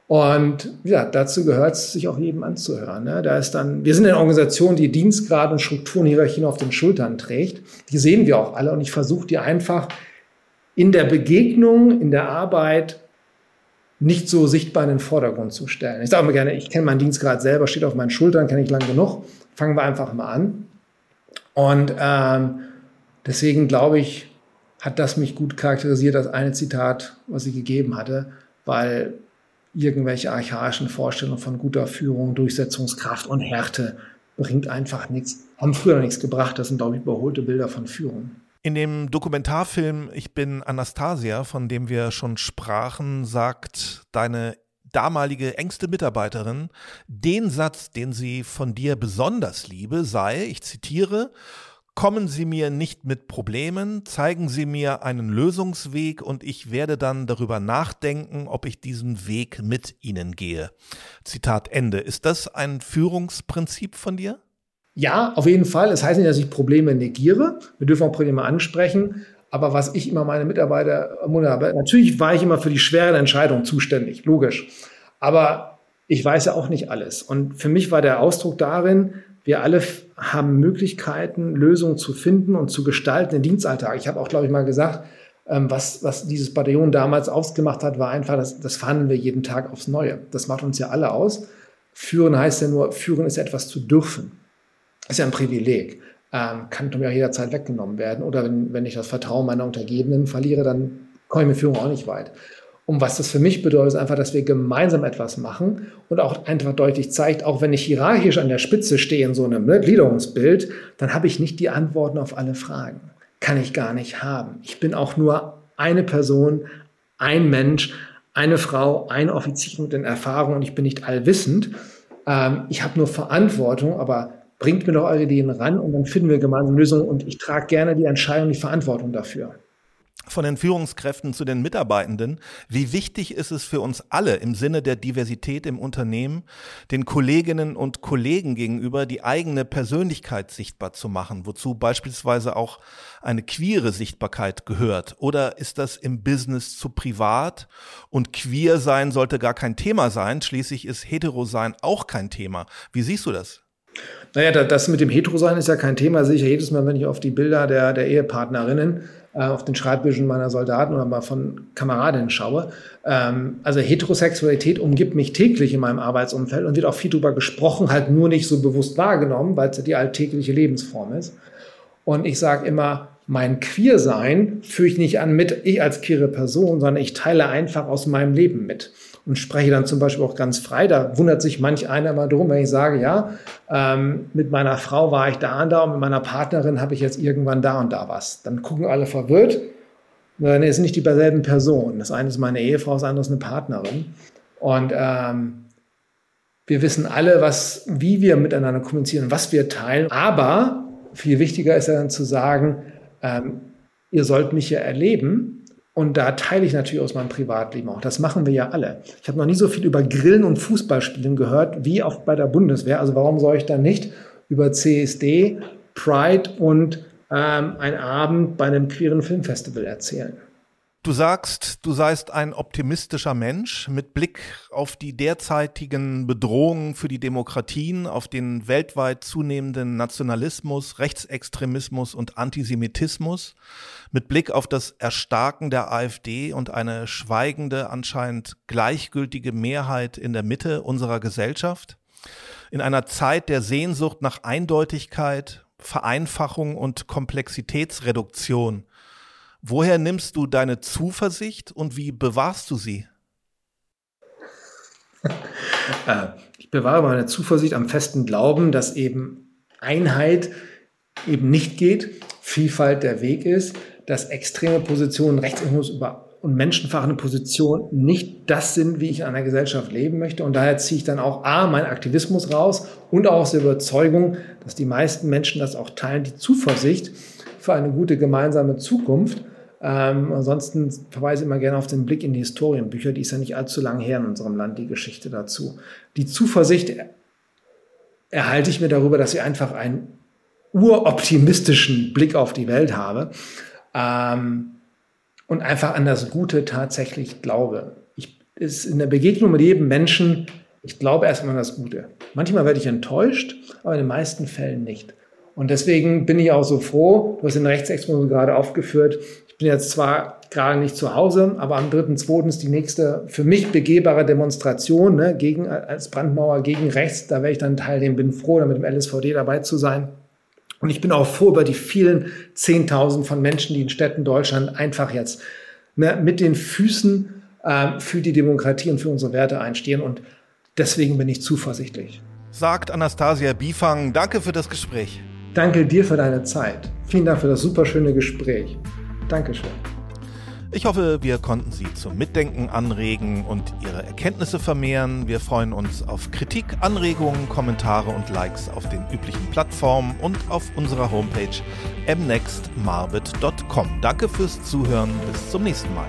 Und ja, dazu gehört es, sich auch jedem anzuhören. Ne? Da ist dann, wir sind eine Organisation, die Dienstgrade und Strukturen, Hierarchien auf den Schultern trägt. Die sehen wir auch alle und ich versuche die einfach in der Begegnung, in der Arbeit nicht so sichtbar in den Vordergrund zu stellen. Ich sage immer gerne, ich kenne meinen Dienstgrad selber, steht auf meinen Schultern, kenne ich lang genug. Fangen wir einfach mal an. Und ähm, deswegen glaube ich, hat das mich gut charakterisiert, das eine Zitat, was ich gegeben hatte, weil irgendwelche archaischen Vorstellungen von guter Führung, Durchsetzungskraft und Härte bringt einfach nichts, haben früher nichts gebracht. Das sind, glaube ich, überholte Bilder von Führung. In dem Dokumentarfilm Ich bin Anastasia, von dem wir schon sprachen, sagt deine damalige engste Mitarbeiterin, den Satz, den sie von dir besonders liebe, sei, ich zitiere, Kommen Sie mir nicht mit Problemen, zeigen Sie mir einen Lösungsweg und ich werde dann darüber nachdenken, ob ich diesen Weg mit Ihnen gehe. Zitat Ende. Ist das ein Führungsprinzip von dir? Ja, auf jeden Fall. Es das heißt nicht, dass ich Probleme negiere. Wir dürfen auch Probleme ansprechen. Aber was ich immer meine Mitarbeiter habe, natürlich war ich immer für die schweren Entscheidungen zuständig, logisch. Aber ich weiß ja auch nicht alles. Und für mich war der Ausdruck darin, wir alle haben Möglichkeiten, Lösungen zu finden und zu gestalten im Dienstalltag. Ich habe auch, glaube ich, mal gesagt, ähm, was, was dieses Bataillon damals ausgemacht hat, war einfach, das, das verhandeln wir jeden Tag aufs Neue. Das macht uns ja alle aus. Führen heißt ja nur, führen ist etwas zu dürfen ist ja ein Privileg, ähm, kann mir auch jederzeit weggenommen werden. Oder wenn, wenn ich das Vertrauen meiner Untergebenen verliere, dann komme ich mit Führung auch nicht weit. Und was das für mich bedeutet, ist einfach, dass wir gemeinsam etwas machen und auch einfach deutlich zeigt, auch wenn ich hierarchisch an der Spitze stehe in so einem ne, Gliederungsbild, dann habe ich nicht die Antworten auf alle Fragen. Kann ich gar nicht haben. Ich bin auch nur eine Person, ein Mensch, eine Frau, ein Offizier mit den Erfahrungen und ich bin nicht allwissend. Ähm, ich habe nur Verantwortung, aber bringt mir doch eure Ideen ran und dann finden wir gemeinsam Lösungen und ich trage gerne die Entscheidung, die Verantwortung dafür. Von den Führungskräften zu den Mitarbeitenden. Wie wichtig ist es für uns alle im Sinne der Diversität im Unternehmen, den Kolleginnen und Kollegen gegenüber die eigene Persönlichkeit sichtbar zu machen, wozu beispielsweise auch eine queere Sichtbarkeit gehört? Oder ist das im Business zu privat und queer sein sollte gar kein Thema sein? Schließlich ist hetero sein auch kein Thema. Wie siehst du das? Naja, das mit dem Hetero-Sein ist ja kein Thema. Ja jedes Mal, wenn ich auf die Bilder der, der Ehepartnerinnen auf den Schreibtischen meiner Soldaten oder mal von Kameradinnen schaue. Ähm, also Heterosexualität umgibt mich täglich in meinem Arbeitsumfeld und wird auch viel darüber gesprochen, halt nur nicht so bewusst wahrgenommen, weil es die alltägliche Lebensform ist. Und ich sage immer, mein Queersein führe ich nicht an mit ich als queere Person, sondern ich teile einfach aus meinem Leben mit und spreche dann zum Beispiel auch ganz frei. Da wundert sich manch einer mal drum, wenn ich sage, ja, ähm, mit meiner Frau war ich da und da und mit meiner Partnerin habe ich jetzt irgendwann da und da was. Dann gucken alle verwirrt. Dann ist nicht die dieselben Person. Das eine ist meine Ehefrau, das andere ist eine Partnerin. Und ähm, wir wissen alle, was, wie wir miteinander kommunizieren, was wir teilen. Aber viel wichtiger ist ja dann zu sagen, ähm, ihr sollt mich ja erleben und da teile ich natürlich aus meinem Privatleben auch. Das machen wir ja alle. Ich habe noch nie so viel über Grillen und Fußballspielen gehört, wie auch bei der Bundeswehr. Also warum soll ich dann nicht über CSD, Pride und ähm, einen Abend bei einem queeren Filmfestival erzählen? Du sagst, du seist ein optimistischer Mensch mit Blick auf die derzeitigen Bedrohungen für die Demokratien, auf den weltweit zunehmenden Nationalismus, Rechtsextremismus und Antisemitismus, mit Blick auf das Erstarken der AfD und eine schweigende, anscheinend gleichgültige Mehrheit in der Mitte unserer Gesellschaft. In einer Zeit der Sehnsucht nach Eindeutigkeit, Vereinfachung und Komplexitätsreduktion Woher nimmst du deine Zuversicht und wie bewahrst du sie? Äh, ich bewahre meine Zuversicht am festen Glauben, dass eben Einheit eben nicht geht, Vielfalt der Weg ist, dass extreme Positionen, Rechtsextremismus und menschenverachtende Positionen nicht das sind, wie ich in einer Gesellschaft leben möchte. Und daher ziehe ich dann auch A, meinen Aktivismus raus und auch aus der Überzeugung, dass die meisten Menschen das auch teilen, die Zuversicht für eine gute gemeinsame Zukunft. Ähm, ansonsten verweise ich immer gerne auf den Blick in die Historienbücher, die ist ja nicht allzu lang her in unserem Land, die Geschichte dazu. Die Zuversicht erhalte ich mir darüber, dass ich einfach einen uroptimistischen Blick auf die Welt habe ähm, und einfach an das Gute tatsächlich glaube. Ich, ist in der Begegnung mit jedem Menschen, ich glaube erstmal an das Gute. Manchmal werde ich enttäuscht, aber in den meisten Fällen nicht. Und deswegen bin ich auch so froh, du hast den Rechtsextremismus gerade aufgeführt, ich bin jetzt zwar gerade nicht zu Hause, aber am 3.2. ist die nächste für mich begehbare Demonstration ne, gegen, als Brandmauer gegen rechts. Da werde ich dann teilnehmen, bin froh, da mit dem LSVD dabei zu sein. Und ich bin auch froh über die vielen Zehntausend von Menschen, die in Städten Deutschland einfach jetzt ne, mit den Füßen äh, für die Demokratie und für unsere Werte einstehen. Und deswegen bin ich zuversichtlich. Sagt Anastasia Bifang, danke für das Gespräch. Danke dir für deine Zeit. Vielen Dank für das super schöne Gespräch. Dankeschön. Ich hoffe, wir konnten Sie zum Mitdenken anregen und Ihre Erkenntnisse vermehren. Wir freuen uns auf Kritik, Anregungen, Kommentare und Likes auf den üblichen Plattformen und auf unserer Homepage mnextmarbit.com. Danke fürs Zuhören. Bis zum nächsten Mal.